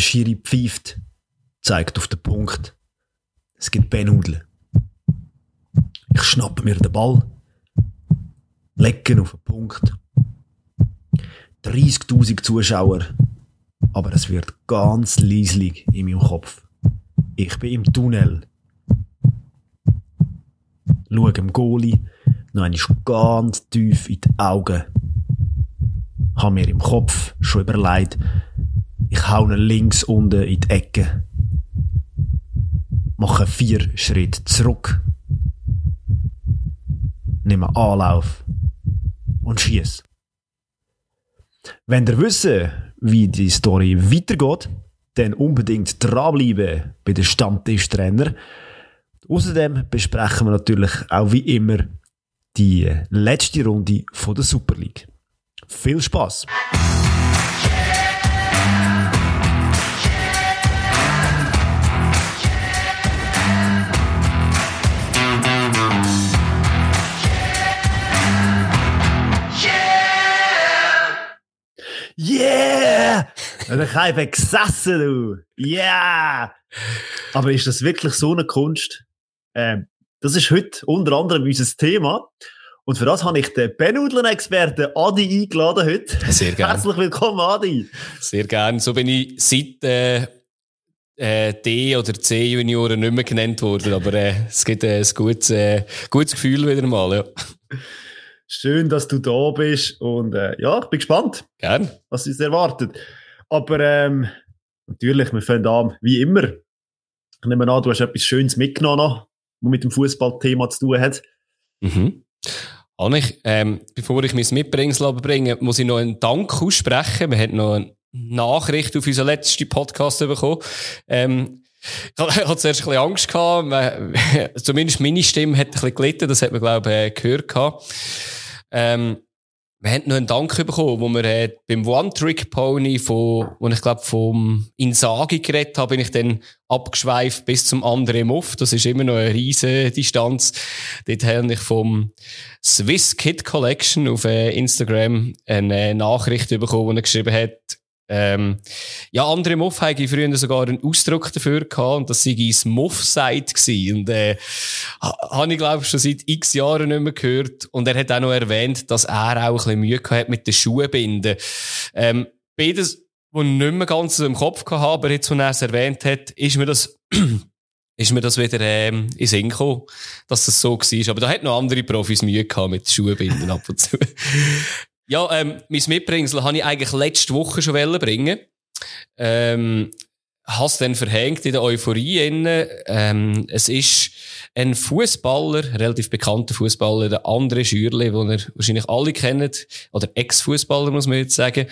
Der Schiri pfeift, zeigt auf den Punkt. Es gibt Benudel. Ich schnappe mir den Ball, lege auf den Punkt. 30.000 Zuschauer, aber es wird ganz leislich in meinem Kopf. Ich bin im Tunnel. Schaue dem Goalie noch einmal ganz tief in die Augen. Habe mir im Kopf schon überlegt, ich hau ihn links unten in die Ecke. Mache vier Schritte zurück. Nehme Anlauf und schieß. Wenn ihr wissen, wie die Story weitergeht, dann unbedingt dranbleiben bei den Stammtischtrainer. Außerdem besprechen wir natürlich auch wie immer die letzte Runde von der Super League. Viel Spaß! Yeah! Und ich habe gesessen, du. Yeah! Aber ist das wirklich so eine Kunst? Ähm, das ist heute unter anderem unser Thema. Und für das habe ich den Benudlen-Experten Adi eingeladen heute. Sehr gerne. Herzlich willkommen, Adi. Sehr gerne. So bin ich seit äh, äh, D- oder C-Junioren nicht mehr genannt worden, aber äh, es gibt ein gutes, äh, gutes Gefühl wieder mal. Ja. Schön, dass du da bist und äh, ja, ich bin gespannt, Gern. was uns erwartet. Aber ähm, natürlich, wir fangen an, wie immer. Ich nehme an, du hast etwas Schönes mitgenommen, was mit dem Fußballthema zu tun hat. Mhm. Anich, ähm, bevor ich mein Mitbringsel bringe, muss ich noch einen Dank aussprechen. Wir haben noch eine Nachricht auf unseren letzten Podcast bekommen. Ähm, ich hatte zuerst ein bisschen Angst gehabt. Zumindest meine Stimme hat ein bisschen gelitten. Das hat man, glaube ich, äh, gehört gehabt. Ähm, wir haben noch einen Dank bekommen, wo wir äh, beim One-Trick-Pony, von, wo ich glaube vom Insagi geredet habe, bin ich dann abgeschweift bis zum anderen Muff. Das ist immer noch eine riesige Distanz. Dort habe ich vom Swiss Kid Collection auf äh, Instagram eine Nachricht bekommen, wo er geschrieben hat, ähm, ja, andere Muff habe ich früher sogar einen Ausdruck dafür gehabt, und das sei das Muff-Site gewesen. Und, äh, habe ich, glaube ich, schon seit x Jahren nicht mehr gehört. Und er hat auch noch erwähnt, dass er auch ein bisschen Mühe hat mit den Schuhbinden. Ähm, beides, was ich nicht mehr ganz im Kopf habe, aber jetzt, als er es erwähnt hat, ist mir das, ist mir das wieder, ähm, in Sinn gekommen, dass das so war. Aber da hat noch andere Profis Mühe gehabt mit Schuhbinden ab und zu. Ja, ähm, mein Mitbringsel habe ich eigentlich letzte Woche schon bringen. Ähm, has dann verhängt in der Euphorie innen. Ähm, es ist ein Fußballer, relativ bekannter Fußballer, der andere Schürle, den ihr wahrscheinlich alle kennt, oder Ex-Fußballer muss man jetzt sagen,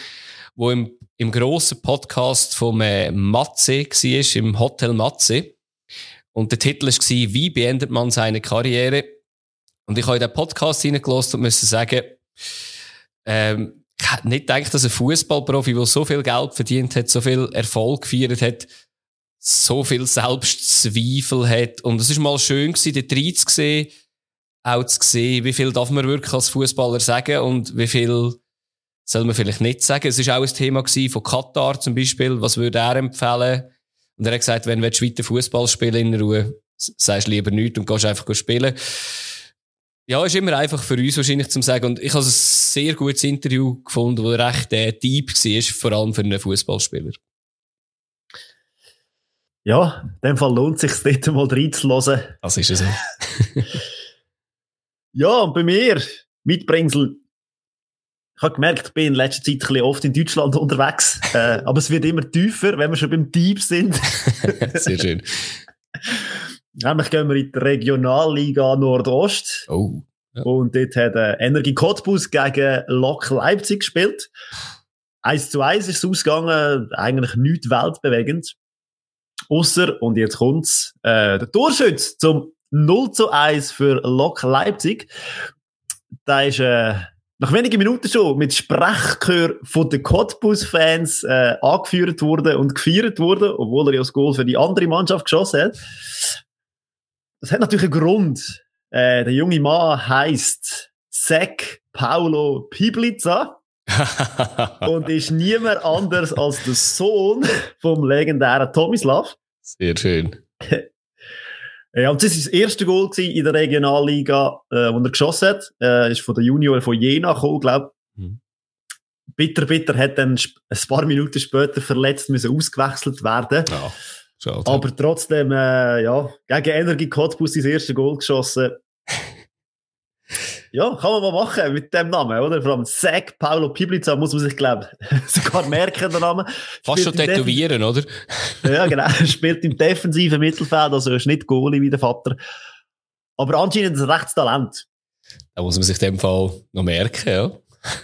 wo im, im grossen Podcast vom äh, Matze war, im Hotel Matze. Und der Titel war, wie beendet man seine Karriere? Und ich habe in den Podcast hineingelassen und musste sagen, ähm, nicht gedacht, dass ein Fußballprofi, der so viel Geld verdient hat, so viel Erfolg gefeiert hat, so viel Selbstzweifel hat. Und es ist mal schön gewesen, dort zu sehen, auch zu sehen, wie viel darf man wirklich als Fußballer sagen und wie viel soll man vielleicht nicht sagen. Es ist auch ein Thema von Katar zum Beispiel. Was würde er empfehlen? Und er hat gesagt, wenn du weiter Fußball spielen in Ruhe, sagst lieber nichts und gehst einfach spielen. Ja, ist immer einfach für uns wahrscheinlich zu sagen. Und ich habe ein sehr gutes Interview gefunden, das recht äh, deep war, vor allem für einen Fußballspieler. Ja, in dem Fall lohnt es sich, dort mal reinzulassen. Das ist es so. ja, und bei mir, Mitbringsel, ich habe gemerkt, ich bin in letzter Zeit ein bisschen oft in Deutschland unterwegs, äh, aber es wird immer tiefer, wenn wir schon beim Deep sind. Sehr schön. Nämlich gehen wir in die Regionalliga Nordost. Oh. Ja. Und dort hat äh, Energie Cottbus gegen Lok Leipzig gespielt. 1 zu 1 ist es ausgegangen, eigentlich nicht weltbewegend. Ausser, und jetzt kommt's, äh, der Torschütz zum 0 zu 1 für Lok Leipzig. Da ist äh, nach wenigen Minuten schon mit Sprechchör von den Cottbus-Fans äh, angeführt worden und gefeiert worden, obwohl er ja das Goal für die andere Mannschaft geschossen hat. Das hat natürlich einen Grund. Äh, der junge Mann heißt Zach Paolo Piblica. und ist niemand anders als der Sohn vom legendären Tomislav. Sehr schön. Ja, und das war das erste Goal in der Regionalliga, äh, wo er geschossen hat. Äh, ist von der Junior von Jena gekommen, glaube mhm. Bitter, bitter hat dann ein paar Minuten später verletzt müssen ausgewechselt werden. Ja, schade. Aber trotzdem, äh, ja, gegen Energie Cottbus das erste Goal geschossen. Ja, kann man mal machen mit dem Namen, oder? Vor allem Zack Paulo Piblica muss man sich, glaube sogar merken, der Name. Fast schon tätowieren, oder? ja, genau. Spielt im defensiven Mittelfeld, also ist nicht Goalie wie der Vater. Aber anscheinend ein rechtes Talent. Da muss man sich in dem Fall noch merken, ja.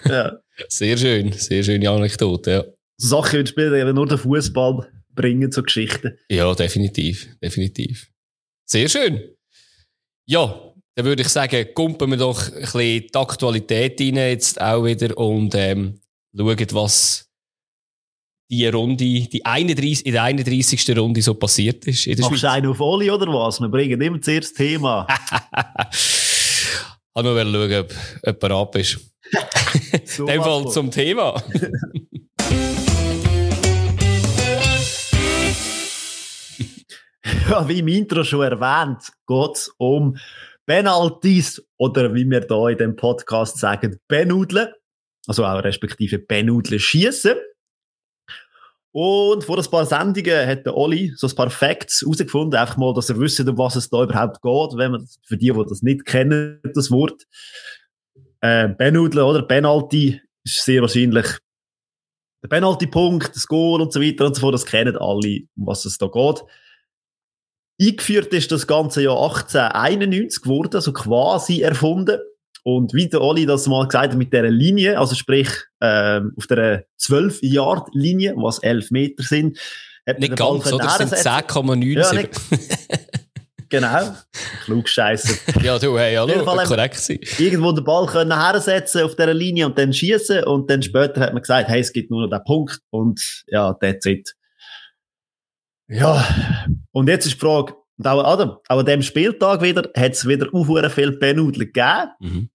ja. Sehr schön, sehr schöne Anekdote, ja. So Sachen spielen eben nur den Fußball bringen, so Geschichten. Ja, definitiv, definitiv. Sehr schön. Ja, dann würde ich sagen, kumpen wir doch ein bisschen die Aktualität rein jetzt auch wieder und ähm, schauen, was die Runde, die 31, in der 31. Runde so passiert ist. In der Machst du einen auf Oli oder was? Wir bringen immer zuerst das Thema. ich nur schauen, ob jemand ab ist. In dem Fall zum Thema. ja, wie im Intro schon erwähnt, geht es um Penalties oder wie wir da in dem Podcast sagen, Benudeln. Also auch respektive Benudeln schießen. Und vor ein paar Sendungen hat der Oli so ein paar Facts herausgefunden, einfach mal, dass er wüsste, um was es da überhaupt geht, wenn man, für die, die das nicht kennen, das Wort. Äh, Benudeln oder Penalty ist sehr wahrscheinlich der Penalty-Punkt, das Goal und so weiter und so fort, das kennen alle, um was es da geht. Eingeführt ist das ganze Jahr 1891 geworden, also quasi erfunden. Und wie der Oli das mal gesagt hat, mit dieser Linie, also sprich ähm, auf der 12-Yard-Linie, was 11 Meter sind, hat nicht ganz, oder? Das sind 10,97. Ja, genau. Klugscheisser. ja, du, hey, hallo, korrekt sein. Irgendwo den Ball können hersetzen auf dieser Linie und dann schießen und dann später hat man gesagt, hey, es gibt nur noch den Punkt und ja, that's it. Ja, und jetzt ist die Frage, und auch, Adam, auch an dem Spieltag wieder, hat es wieder auch viel Benudeln gegeben. Mhm.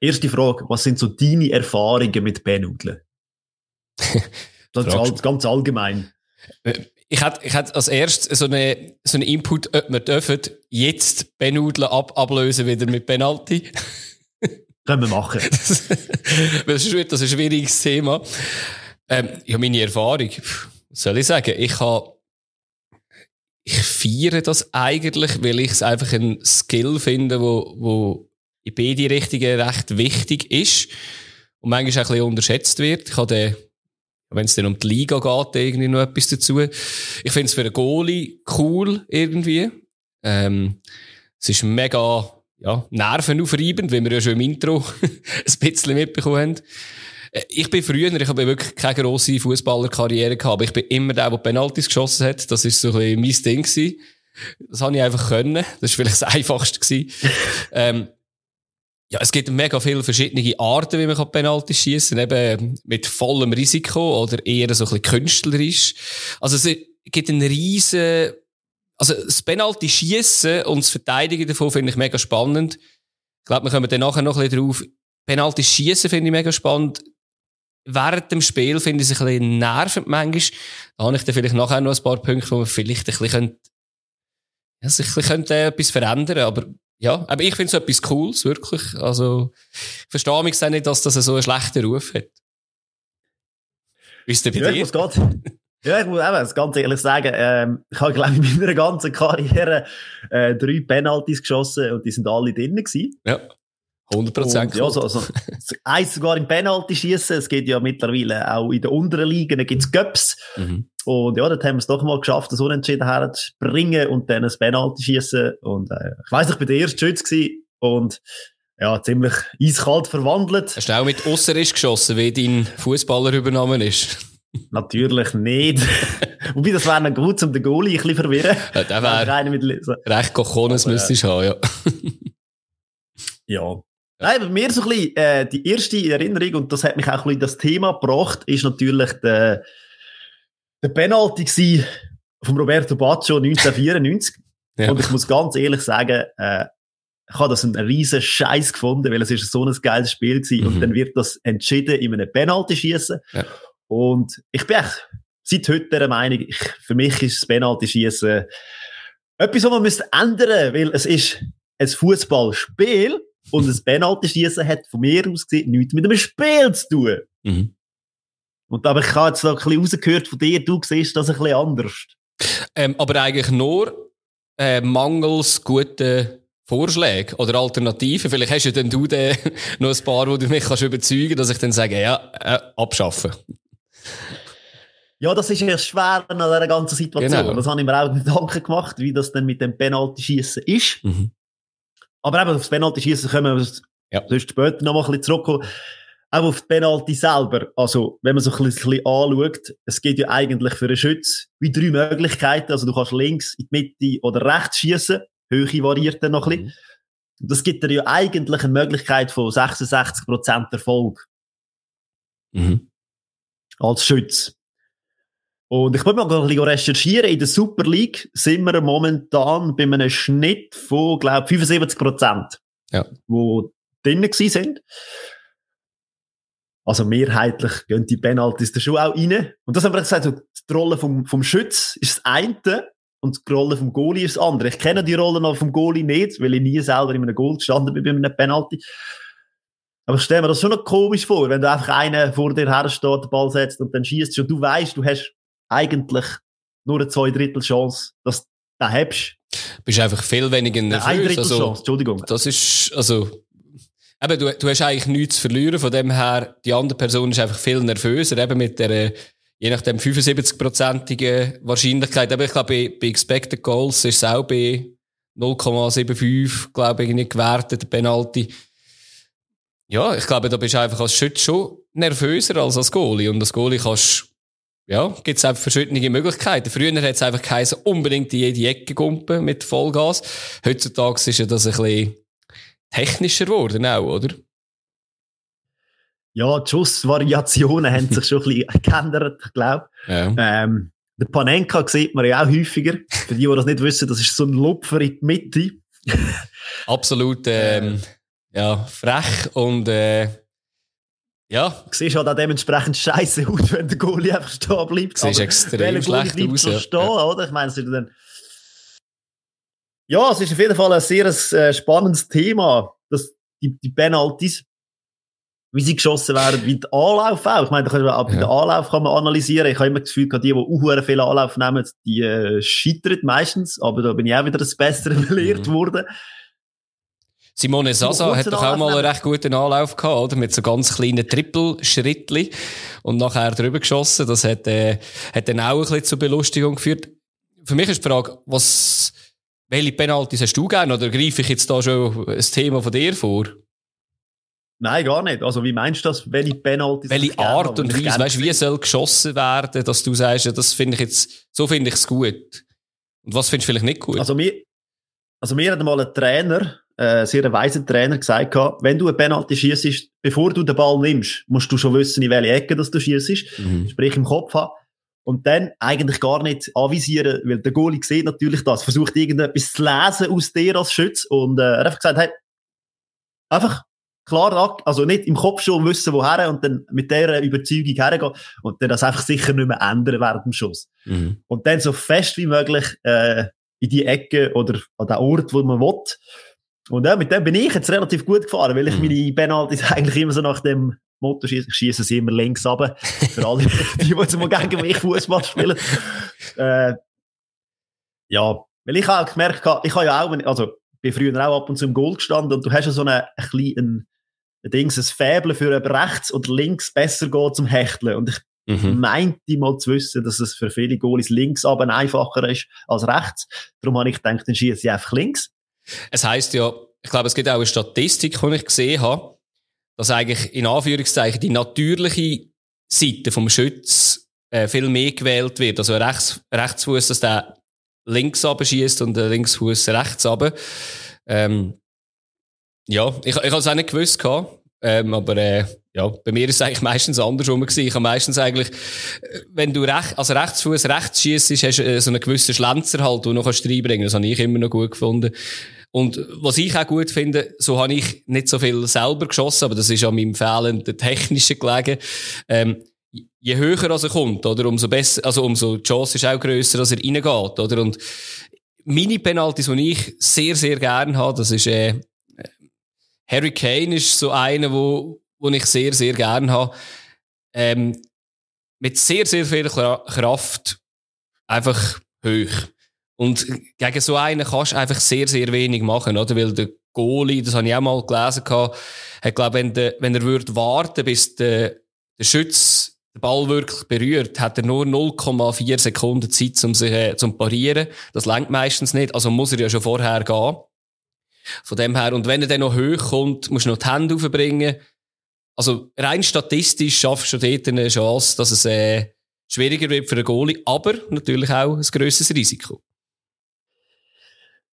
Erste Frage, was sind so deine Erfahrungen mit Benudeln? das ist all, ganz allgemein. Äh, ich hätte, ich als erstes so einen so eine Input, ob wir dürfen jetzt Benudeln ab, ablösen wieder mit Penalty. Können wir machen. das, ist, das ist ein schwieriges Thema. Ähm, ja, meine Erfahrung, was soll ich sagen? Ich habe ich feiere das eigentlich, weil ich es einfach ein Skill finde, wo, wo in beide Richtungen recht wichtig ist und manchmal auch ein bisschen unterschätzt wird. Ich habe wenn es dann um die Liga geht, irgendwie noch etwas dazu. Ich finde es für einen Goalie cool irgendwie. Ähm, es ist mega ja, nervenaufreibend, wie wir ja schon im Intro ein bisschen mitbekommen haben. Äh, ich bin früher, ich habe wirklich keine grosse Fußballerkarriere gehabt, aber ich bin immer der, der Penalties geschossen hat. Das ist so ein bisschen mein Ding gewesen. Das habe ich einfach können. Das war vielleicht das Einfachste gewesen. ähm, ja, es gibt mega viele verschiedene Arten, wie man Penalties schießen kann. Eben mit vollem Risiko oder eher so ein bisschen künstlerisch. Also es gibt einen riesen, also das Penalty schießen und das Verteidigen davon finde ich mega spannend. Ich glaube, wir kommen dann nachher noch ein bisschen drauf. Penalty schießen finde ich mega spannend während dem Spiel finde ich es ein bisschen nervend manchmal. Da habe ich dann vielleicht nachher noch ein paar Punkte, wo man vielleicht ein bisschen, ja, sich ein bisschen könnte etwas verändern aber ja, aber ich finde es etwas Cooles, wirklich. Also, ich verstehe mich auch nicht, dass das so einen schlechten Ruf hat. Ist denn bei ja, dir? Ich muss ja, ich muss eben ganz ehrlich sagen, ähm, ich habe, glaube ich, in meiner ganzen Karriere äh, drei Penalties geschossen und die sind alle drinnen gewesen. Ja. 100 Prozent. Ja, so, also, eins sogar im Penalty schießen. Es geht ja mittlerweile auch in den unteren Ligen, da gibt's Göps. Mhm. Und ja, dort haben wir es doch mal geschafft, das Unentschieden herzubringen und dann ein Penalty schießen. Und äh, ich weiss, ich bin der erste Schütz gewesen und ja, ziemlich eiskalt verwandelt. Hast du auch mit Osserisch geschossen, wie dein Fußballer übernommen ist? Natürlich nicht. Wobei, das wäre noch gut, um den Goalie ein bisschen verwirren. Ja, der wäre recht Kochones müsstest du haben, ja. ja. Nein, bei mir so ein bisschen, äh, die erste Erinnerung, und das hat mich auch ein bisschen das Thema gebracht, ist natürlich der, der Penalty von Roberto Baccio 1994. Ja. Und ich muss ganz ehrlich sagen, äh, ich habe das einen riesen Scheiß gefunden, weil es ist so ein geiles Spiel gewesen. Mhm. Und dann wird das entschieden in einem Penalty-Schießen. Ja. Und ich bin echt seit heute der Meinung, ich, für mich ist das Penalty-Schießen etwas, was man müsste ändern, weil es ist ein Fußballspiel und das Penalty-Schießen hat von mir aus gesehen nichts mit einem Spiel zu tun. Mhm. Und aber ich habe jetzt noch ein bisschen rausgehört von dir, du siehst das ein bisschen anders. Ähm, aber eigentlich nur äh, mangels guten Vorschläge oder Alternativen. Vielleicht hast du dann du den noch ein paar, wo du mich kannst überzeugen dass ich dann sage, ja, äh, abschaffen. Ja, das ist ja schwer an dieser ganzen Situation. Genau. Das habe ich mir auch Gedanken gemacht, wie das dann mit dem Penalty-Schießen ist. Mhm. Aber eben aufs Penalty-Schießen können wir ja. sonst später noch mal ein bisschen zurückkommen. Auch auf die Penalty selber. Also, wenn man so ein bisschen, anschaut, es geht ja eigentlich für einen Schütz wie drei Möglichkeiten. Also, du kannst links, in die Mitte oder rechts schießen. Höhe variiert dann noch ein bisschen. Mhm. Das gibt dir ja eigentlich eine Möglichkeit von 66% Erfolg. Mhm. Als Schütz. Und ich wollte mal ein bisschen recherchieren. In der Super League sind wir momentan bei einem Schnitt von, glaube ich, 75 Prozent. Ja. Wo drinnen sind. Also mehrheitlich gehen die Penalties da schon auch rein. Und das haben wir gesagt, so, die Rolle vom, vom Schütz ist das eine und die Rolle vom Goalie ist das andere. Ich kenne die Rolle noch vom Goalie nicht, weil ich nie selber in einem Goal gestanden bin bei einem Penalty. Aber ich stelle mir das schon noch komisch vor, wenn du einfach einen vor dir hersteht, den Ball setzt und dann schießt und du weißt, du hast eigentlich nur eine zwei Drittel Chance, dass du den hast. Du bist einfach viel weniger nervös. Ein Drittel also, Entschuldigung. Das ist, also, eben, du, du hast eigentlich nichts zu verlieren, von dem her, die andere Person ist einfach viel nervöser, eben mit der, je nachdem 75-prozentigen Wahrscheinlichkeit. Aber ich glaube, bei, bei Expected Goals ist es auch bei 0,75, glaube ich, nicht gewertet, Penalty. Ja, ich glaube, da bist du einfach als Schütz schon nervöser als als Goalie. Und als Goalie kannst ja, gibt es einfach verschiedene Möglichkeiten. Früher hat es einfach geheißen, unbedingt in jede Ecke gumpen mit Vollgas. Heutzutage ist ja das ein bisschen technischer geworden auch, oder? Ja, die Schussvariationen haben sich schon ein bisschen geändert, ich glaube. Ja. Ähm, der Panenka sieht man ja auch häufiger. Für die, die das nicht wissen, das ist so ein Lupfer in die Mitte. Absolut, ähm, ja, frech und, äh, ja. Du siehst halt auch dementsprechend scheiße aus, wenn der Goalie einfach stehen bleibt. Siehst extrem schlecht aus. Ja. Stehen, oder? Ich meine, es dann ja, es ist auf jeden Fall ein sehr äh, spannendes Thema, dass die, die Penalties, wie sie geschossen werden, wie der Anlauf auch. Ich meine, da kann man, ja. den Anlauf kann man analysieren. Ich habe immer das Gefühl, die, die auch viel Anlauf nehmen, die äh, scheitern meistens. Aber da bin ich auch wieder das Bessere belehrt mhm. worden. Simone Sasa hat doch auch mal einen recht guten Anlauf gehabt, oder? Mit so ganz kleinen Trippelschrittli und nachher drüber geschossen. Das hat, äh, hat dann auch ein bisschen zur Belustigung geführt. Für mich ist die Frage, was, welche Penalties hast du gerne oder greife ich jetzt da schon ein Thema von dir vor? Nein, gar nicht. Also, wie meinst du das? Welche Penalties? Welche Art und Weise? Weißt du, wie soll geschossen werden, dass du sagst, ja, das finde ich jetzt, so finde ich es gut. Und was findest du vielleicht nicht gut? Also, mir, also mir hat mal ein Trainer, äh, sehr weiser Trainer gesagt, wenn du eine Penalty schießt, bevor du den Ball nimmst, musst du schon wissen, in welche Ecke dass du schießt. Mhm. Sprich im Kopf haben. Und dann eigentlich gar nicht anvisieren, weil der Goalie sieht natürlich das, versucht irgendetwas zu lesen aus dir als Schütz und äh, er hat einfach gesagt, hey, einfach klar, also nicht im Kopf schon wissen, woher und dann mit dieser Überzeugung hergehen und dann das einfach sicher nicht mehr ändern während dem Schuss. Mhm. Und dann so fest wie möglich äh, in die Ecke oder an den Ort, wo man will, und ja, mit dem bin ich jetzt relativ gut gefahren, weil ich mhm. meine Penalties eigentlich immer so nach dem Motto schieße. Ich schieße sie immer links runter. Für alle, die, die jetzt mal gegen mich Fußball spielen. Äh, ja, weil ich habe gemerkt, ich habe ja auch, also, bin früher auch ab und zu im Goal gestanden und du hast ja so einen, ein kleinen, ein Dings, ein Fäble für ob rechts oder links besser geht zum Hechteln. Und ich mhm. meinte mal zu wissen, dass es für viele Goalies links aber einfacher ist als rechts. Darum habe ich gedacht, dann schieße ich einfach links. Es heißt ja, ich glaube, es gibt auch eine Statistik, die ich gesehen habe, dass eigentlich in Anführungszeichen die natürliche Seite vom Schütz äh, viel mehr gewählt wird. Also rechts, Rechtsfuß, dass der links abschießt und der Linksfuß rechts runter. Ähm, ja, ich, ich habe es auch nicht gewusst gehabt, ähm, aber äh, ja, bei mir ist es eigentlich meistens andersrum gewesen. Ich habe meistens eigentlich, äh, wenn du recht, als Rechtsfuß rechts schießt, hast du äh, so einen gewissen Schlenzer halt, den du noch reinbringen kannst. Das habe ich immer noch gut gefunden. Und was ich auch gut finde, so habe ich nicht so viel selber geschossen, aber das ist an meinem fehlenden technischen gelegen. Ähm, je höher er kommt, oder, umso besser, also umso die Chance ist auch grösser, dass er reingeht, oder? Und meine Penalties, die ich sehr, sehr gerne habe, das ist, äh, Harry Kane ist so einer, wo, wo ich sehr, sehr gerne habe. Ähm, mit sehr, sehr viel Kraft einfach hoch. Und gegen so einen kannst du einfach sehr, sehr wenig machen, oder? Weil der Goalie, das habe ich auch mal gelesen, hat, glaube wenn, der, wenn er würde warten, bis der, der Schütz den Ball wirklich berührt, hat er nur 0,4 Sekunden Zeit, um sich äh, zum parieren. Das lenkt meistens nicht, also muss er ja schon vorher gehen. Von dem her, und wenn er dann noch hoch kommt, musst du noch die Hände aufbringen. Also rein statistisch schaffst du dort eine Chance, dass es äh, schwieriger wird für einen Goalie, aber natürlich auch ein grösseres Risiko.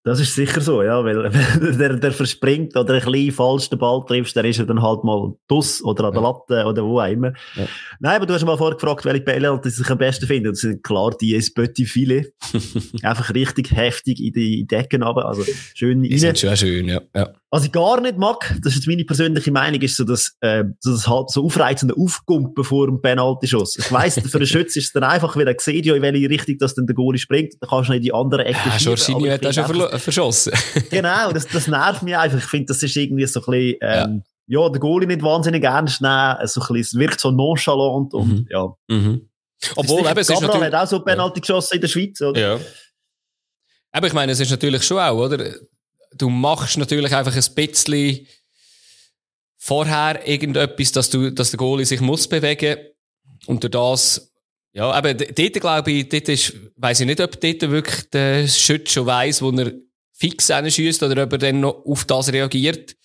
Das ist sicher so, ja, weil der, der verspringt oder ein bisschen falsch den Ball triffst, der ist er dann halt mal dus oder an der Latte oder wo auch immer. Ja. Nein, aber du hast mal vorher gefragt, welche Penalty sich am besten finden. Das sind klar die Spötti viele. Einfach richtig heftig in die Decken runter, also schön rein. Die sind schon schön, ja. ja. Was ich gar nicht mag, das ist jetzt meine persönliche Meinung, ist so das, äh, so das halt so aufreizende Aufgumpen vor dem Penalty-Schuss. Ich weiss, für den Schütz ist es dann einfach, weil er sieht ja, in welche Richtung das dann der Goalie springt, dann kannst du in die andere Ecke ja, Jorginho hat auch schon verschossen. genau, das, das nervt mich einfach. Ich finde, das ist irgendwie so ein bisschen, ähm, ja. ja, der Goalie nicht wahnsinnig ernst nehmen, so ein bisschen, es wirkt so nonchalant und, mhm. ja. Mhm. Obwohl, eben, es ist natürlich... hat auch so Penalty geschossen in der Schweiz, oder? Ja. Aber ich meine, es ist natürlich schon auch, oder? Du machst natürlich einfach ein bisschen vorher irgendetwas, dass du, dass der Goalie sich muss bewegen und durch das, ja, aber dort glaube ich, dort ist, weiss ich nicht, ob dort wirklich der Schütz schon weiss, wo er fix schießt oder ob er dann noch auf das reagiert.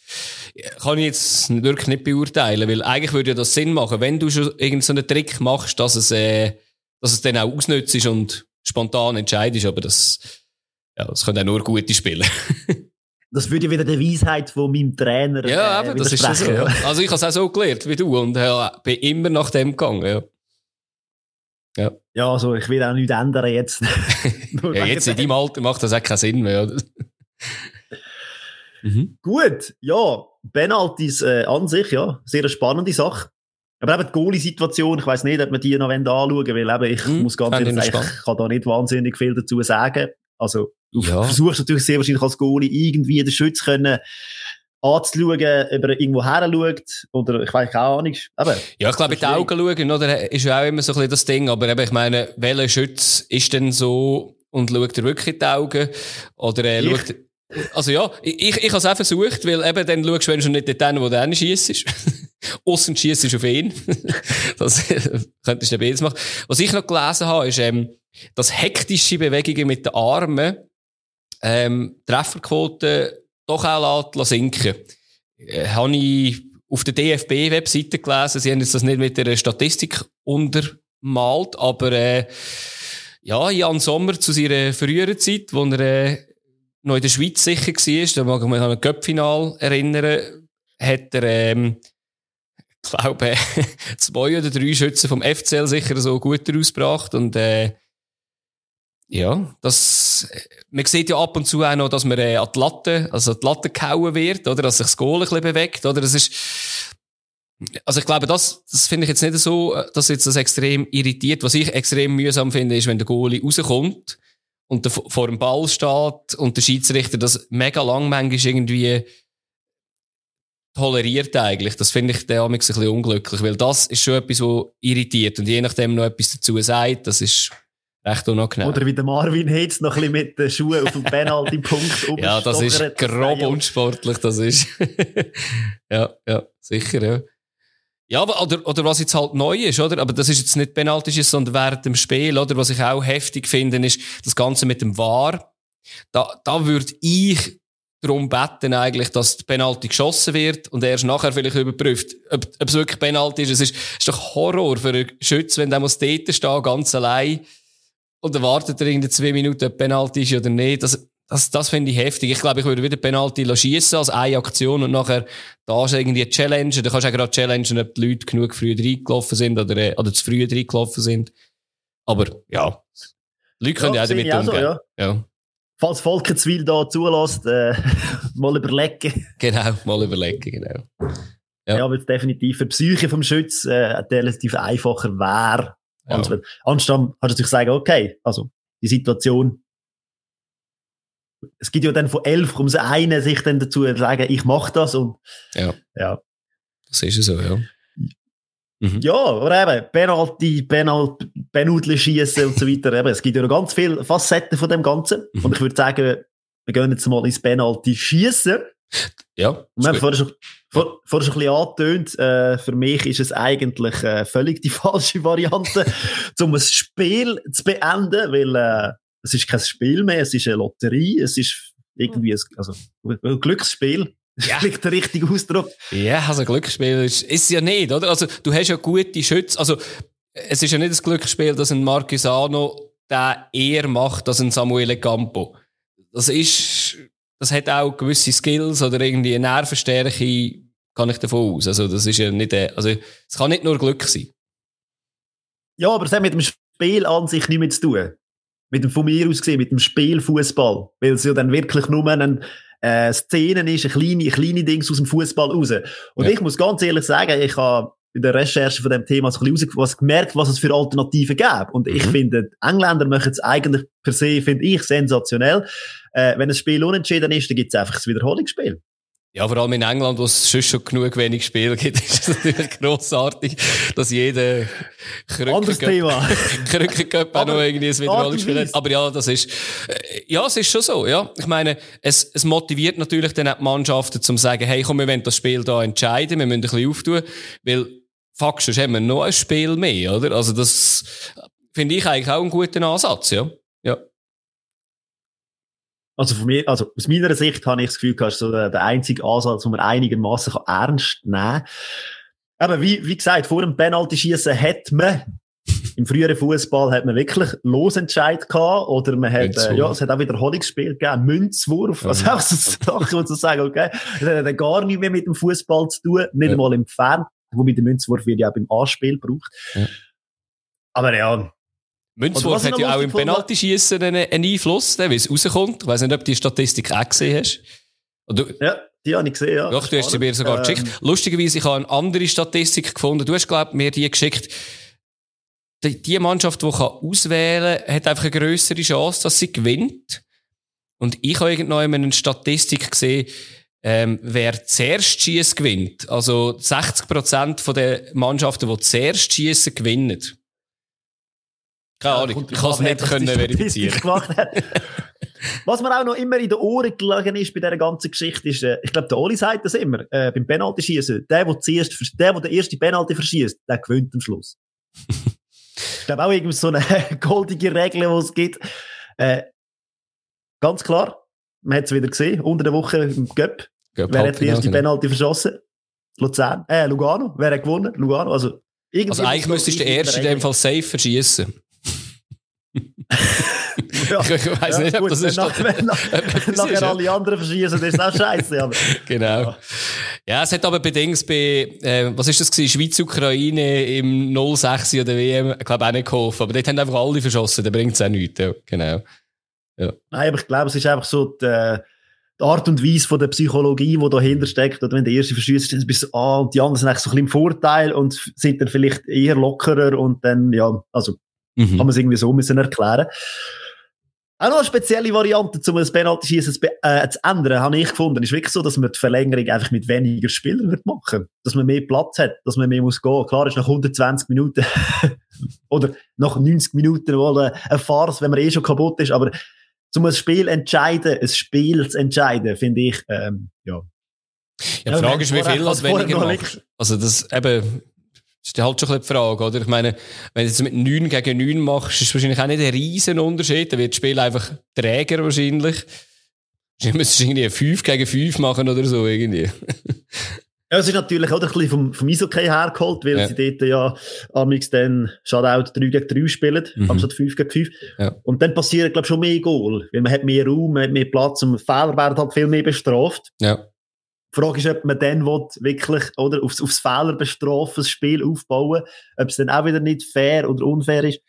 Kann ich jetzt wirklich nicht beurteilen, weil eigentlich würde ja das Sinn machen, wenn du schon irgendeinen so Trick machst, dass es, äh, dass es dann auch ausnützt und spontan entscheidest, aber das, ja, das können auch nur gute Spieler. Das würde wieder der Weisheit von meinem Trainer Ja, äh, aber das ist so. Ja. Also ich habe es auch so gelernt wie du und äh, bin immer nach dem gegangen. Ja. Ja. ja, also ich will auch nichts ändern jetzt. ja, jetzt in deinem Alter macht das auch keinen Sinn mehr. mhm. Gut, ja, Penalties äh, an sich, ja, sehr eine spannende Sache. Aber eben die Goalie-Situation, ich weiss nicht, ob wir die noch anschauen wollen, weil eben ich mhm, muss ganz ehrlich sagen, ich kann da nicht wahnsinnig viel dazu sagen. Also Du ja. versuchst natürlich sehr wahrscheinlich als Goalie irgendwie den Schütz können anzuschauen, ob er irgendwo her schaut, oder ich weiß keine Ahnung. Aber, ja, ich glaube, in die Augen schauen, oder, ist ja auch immer so ein bisschen das Ding, aber eben, ich meine, welcher Schütz ist denn so und schaut er wirklich in die Augen? Oder äh, schaut, also ja, ich, ich, habe es auch versucht, weil eben dann schaust du, wenn schon nicht den, wo der schießt. Aussen schießt auf ihn. das könntest du beides machen. Was ich noch gelesen habe, ist, ähm, dass hektische Bewegungen mit den Armen ähm, Trefferquote doch auch sinken. Äh, Habe ich auf der DFB-Webseite gelesen, sie haben jetzt das nicht mit der Statistik untermalt, aber äh, ja, Jan Sommer zu seiner früheren Zeit, wo er äh, noch in der Schweiz sicher war, da mag ich mich an ein Cup-Final erinnern, hat er, ähm, ich glaube, zwei oder drei Schützen vom FCL sicher so gut herausgebracht und äh, ja, das, man sieht ja ab und zu auch noch, dass man äh, an die Latte, also an die Latte gehauen wird, oder, dass sich das Goal ein bisschen bewegt, oder, das ist, also ich glaube, das, das finde ich jetzt nicht so, dass jetzt das extrem irritiert. Was ich extrem mühsam finde, ist, wenn der Goalie rauskommt und der vor dem Ball steht und der Schiedsrichter das mega lang manchmal irgendwie toleriert eigentlich. Das finde ich der ein bisschen unglücklich, weil das ist schon etwas, was irritiert und je nachdem noch etwas dazu sagt, das ist recht unangenehm. Oder wie der Marvin Hitz noch ein bisschen mit den Schuhen auf dem Penalty-Punkt Ja, das ist grob unsportlich, das ist. ja, ja, sicher, ja. Ja, aber, oder, oder was jetzt halt neu ist, oder? Aber das ist jetzt nicht Penalty, sondern während dem Spiel, oder? Was ich auch heftig finde, ist das Ganze mit dem VAR. Da, da würde ich darum beten eigentlich, dass die Penalty geschossen wird und erst nachher vielleicht überprüft, ob, ob es wirklich Penalty ist. Es ist, ist doch Horror für einen Schütz, wenn der muss dort stehen, ganz allein und dann wartet er irgendwie zwei Minuten, ob Penalty ist oder nicht. Das, das, das finde ich heftig. Ich glaube, ich würde wieder Penalty schießen als eine Aktion und nachher da ist irgendwie eine Challenge. Da kannst du ja gerade challengen, ob die Leute genug früh reingelaufen sind oder, äh, oder zu früh reingelaufen sind. Aber ja, die Leute können ja, auch damit umgehen. So, ja. ja. falls Volkenswil da zulässt, äh, mal überlegen. Genau, mal überlegen, genau. Ja, ja weil es definitiv für die Psyche vom Schütz äh, relativ einfacher wäre. Ja. Anstatt kannst du natürlich sagen, okay, also die Situation es gibt ja dann von elf, kommt eine sich dann dazu sagen, ich mache das und ja. ja. Das ist so, ja. Mhm. Ja, aber eben, Penalty, Penalty, Penalty schießen und so weiter. Eben, es gibt ja noch ganz viele Facetten von dem Ganzen. Mhm. Und ich würde sagen, wir gehen jetzt mal ins Penalty schießen. Ja. Wir haben vorher schon, vor, vorher schon ein bisschen angetönt, äh, für mich ist es eigentlich äh, völlig die falsche Variante, um ein Spiel zu beenden, weil äh, es ist kein Spiel mehr, es ist eine Lotterie, es ist irgendwie ein, also, ein Glücksspiel. Ja. vielleicht der richtige Ausdruck. Ja, also Glücksspiel ist, ist ja nicht, oder? Also, du hast ja gute Schütze, also, es ist ja nicht das Glücksspiel, dass ein Marquisano der eher macht als ein Samuele Campo. Das ist, das hat auch gewisse Skills oder irgendwie eine Nervenstärke, kann ich davon aus. Also, das ist ja nicht, also, es kann nicht nur Glück sein. Ja, aber es hat mit dem Spiel an sich nichts mehr zu tun mit dem von mir aus gesehen, mit dem Spielfußball, weil es ja dann wirklich nur eine äh, Szene ist, eine kleine, eine kleine Dings aus dem Fußball raus. Und ja. ich muss ganz ehrlich sagen, ich habe in der Recherche von dem Thema so ein bisschen was gemerkt, was es für Alternativen gäbe. Und mhm. ich finde, die Engländer machen es eigentlich per se, finde ich, sensationell. Äh, wenn ein Spiel unentschieden ist, dann gibt es einfach ein Wiederholungsspiel. Ja, vor allem in England, wo es schon, schon genug wenig Spiele gibt, ist es natürlich grossartig, dass jeder Krückencup auch noch irgendwie ein Wiederholungsspiel hat. Aber ja, das ist, äh, ja, es ist schon so, ja. Ich meine, es, es motiviert natürlich dann auch die Mannschaften zum sagen, hey, komm, wir wollen das Spiel da entscheiden, wir müssen ein bisschen auftun, weil faktisch haben wir noch ein Spiel mehr, oder? Also das finde ich eigentlich auch einen guten Ansatz, ja. Ja. Also von mir, also aus meiner Sicht habe ich das Gefühl, das ist so der, der einzige Ansatz, wo man einigermaßen ernst nehmen kann. Aber wie, wie gesagt, vor dem Penalty-Schießen hat man im früheren Fußball hat man wirklich Losentscheid gehabt oder man hat, äh, ja, es hat auch Wiederholungsspiel gegeben, Münzwurf, also auch so Sachen, wo zu sagen, okay, das hat gar nichts mehr mit dem Fußball zu tun, nicht ja. einmal im Fern, wobei der Münzwurf wird ja auch beim Anspiel gebraucht. Ja. Aber ja, Münzwurf hat ja auch im Penalty-Schießen einen, einen Einfluss, wie es rauskommt. Ich weiß nicht, ob du die Statistik auch gesehen hast. Oder, ja, die habe ich gesehen, ja. Doch, du hast sie mir sogar ähm. geschickt. Lustigerweise, ich habe eine andere Statistik gefunden. Du hast, glaube ich, mir die geschickt. Die, die Mannschaft, die kann auswählen kann, hat einfach eine größere Chance, dass sie gewinnt. Und ich habe irgendwann eine Statistik gesehen, ähm, wer zuerst schießt, gewinnt. Also 60% der Mannschaften, die zuerst schießen, gewinnen. Keine Ahnung, ich kann es nicht können verifizieren. Was mir auch noch immer in den Ohren gelegen ist bei dieser ganzen Geschichte ist, äh, ich glaube, der Oli sagt das immer, äh, beim Penalty schießen, der, der zuerst, der, der den ersten Penalty verschießt, der gewinnt am Schluss. ich glaube auch irgendwie so eine goldige Regel, die es gibt. Äh, ganz klar, man hat es wieder gesehen, unter der Woche im Göpp. Wer hat den ersten Penalty verschossen? Luzern, äh, Lugano. Wer hat gewonnen? Lugano. Also, also eigentlich müsstest du den ersten in dem Fall safe verschießen. ja, ich weiß ja, nicht, ob gut, das ist. Nach, wenn, nach, nachher alle anderen verschießen, das ist auch scheiße. Aber. genau. Ja. ja. es hat aber bedingt bei, äh, was ist das gewesen? Schweiz-Ukraine im 06 oder WM, ich glaube auch nicht geholfen. Aber dort haben einfach alle verschossen, da bringt es auch nichts. Ja, genau. Ja. Nein, aber ich glaube, es ist einfach so die, die Art und Weise von der Psychologie, die dahinter steckt. Oder wenn der erste verschießt, dann bist du, ah, und die anderen sind eigentlich so ein bisschen im Vorteil und sind dann vielleicht eher lockerer und dann, ja, also, mhm. kann man es irgendwie so müssen erklären. Auch noch eine spezielle Variante, um das Penalty-Schießen äh, zu ändern, habe ich gefunden. Ist wirklich so, dass man die Verlängerung einfach mit weniger Spielern wird machen. Dass man mehr Platz hat, dass man mehr muss gehen. Klar ist nach 120 Minuten oder nach 90 Minuten wohl eine Farce, wenn man eh schon kaputt ist. Aber um ein Spiel entscheiden, ein Spiel zu entscheiden, finde ich, ähm, ja. Ja, die Frage ist, wie viel als weniger macht. Also das eben, ist halt schon ein die Frage, oder? Ich meine, wenn du jetzt mit 9 gegen 9 machst, ist es wahrscheinlich auch nicht ein riesen Unterschied. Dann wird das Spiel einfach träger wahrscheinlich. Du müsstest irgendwie 5 gegen 5 machen oder so irgendwie. Ja, es ist natürlich auch ein bisschen vom, vom Eishockey hergeholt, weil ja. sie dort ja amix dann Shutout 3 gegen 3 spielen, mhm. anstatt 5 gegen 5. Ja. Und dann passieren, glaube ich, schon mehr Goal, weil man hat mehr Raum, man hat mehr Platz und Fehler werden halt viel mehr bestraft. Ja. Die Frage ist, ob man dann will, wirklich oder aufs, aufs Fehler bestrafen, das Spiel aufbauen, ob es dann auch wieder nicht fair oder unfair ist.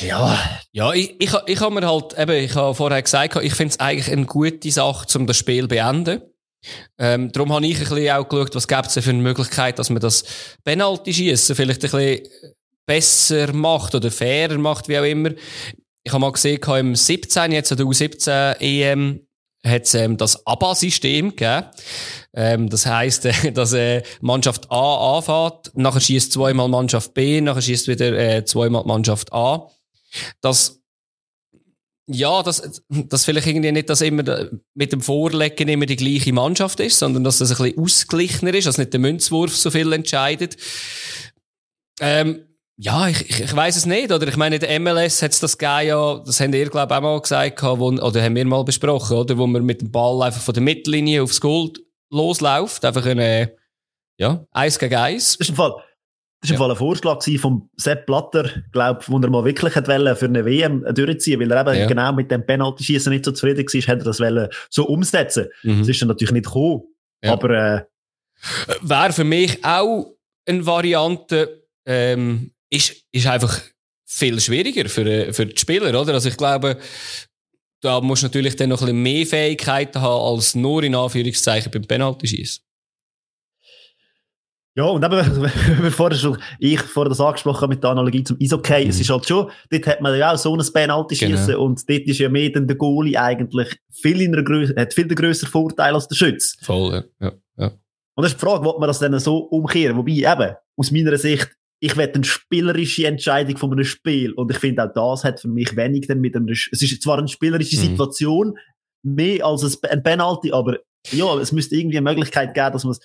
Ja, ja, ich, ich, ich habe mir halt, eben, ich habe vorher gesagt, ich finde es eigentlich eine gute Sache, um das Spiel zu beenden. Ähm, darum habe ich ein bisschen auch geschaut, was gibt es für eine Möglichkeit, dass man das Penalty schießen vielleicht ein bisschen besser macht oder fairer macht, wie auch immer. Ich habe mal gesehen, im 17, jetzt an der U17 EM, hat es ähm, das ABA-System gegeben. Ähm, das heisst, äh, dass äh, Mannschaft A anfährt, nachher schießt zweimal Mannschaft B, nachher schießt wieder äh, zweimal Mannschaft A. Das ja, dass, dass vielleicht irgendwie nicht, dass immer mit dem Vorlegen immer die gleiche Mannschaft ist, sondern dass das ein bisschen ausgeglichener ist, dass nicht der Münzwurf so viel entscheidet. Ähm, ja, ich, ich, ich weiß es nicht. Oder ich meine, der MLS hat das gegeben, ja, das haben ihr, glaube ich, auch mal gesagt, wo, oder haben wir mal besprochen, oder? Wo man mit dem Ball einfach von der Mittellinie aufs Gold losläuft. Einfach eine, ja, eins gegen eins. Das ist im Fall, das war ja. ein Vorschlag von Sepp Blatter, glaube wo er mal wirklich hat wollen, für eine WM durchziehen, weil er eben ja. genau mit dem Penalty-Schießen nicht so zufrieden war, hat er das wollen so umsetzen. Mhm. Das ist dann natürlich nicht gekommen. Ja. Aber, äh, Wäre für mich auch eine Variante, ähm, ist, ist einfach viel schwieriger für, äh, für die Spieler, oder? Also ich glaube, da musst du natürlich dann noch ein bisschen mehr Fähigkeiten haben, als nur in Anführungszeichen beim Penalty-Schießen. Ja, und eben, bevor schon, ich vorher das angesprochen habe mit der Analogie zum Eishockey, mhm. es ist halt schon, dort hat man ja auch so ein Penalty schießen genau. und dort ist ja mehr dann der Goalie eigentlich viel in einer Größe, hat viel den grösseren Vorteil als der Schütz. Voll, ja. ja, ja. Und das ist die Frage, ob man das dann so umkehren? Wobei, eben, aus meiner Sicht, ich will eine spielerische Entscheidung von einem Spiel. Und ich finde auch das hat für mich wenig dann mit einem, es ist zwar eine spielerische mhm. Situation, mehr als ein Penalty, aber ja, es müsste irgendwie eine Möglichkeit geben, dass man es.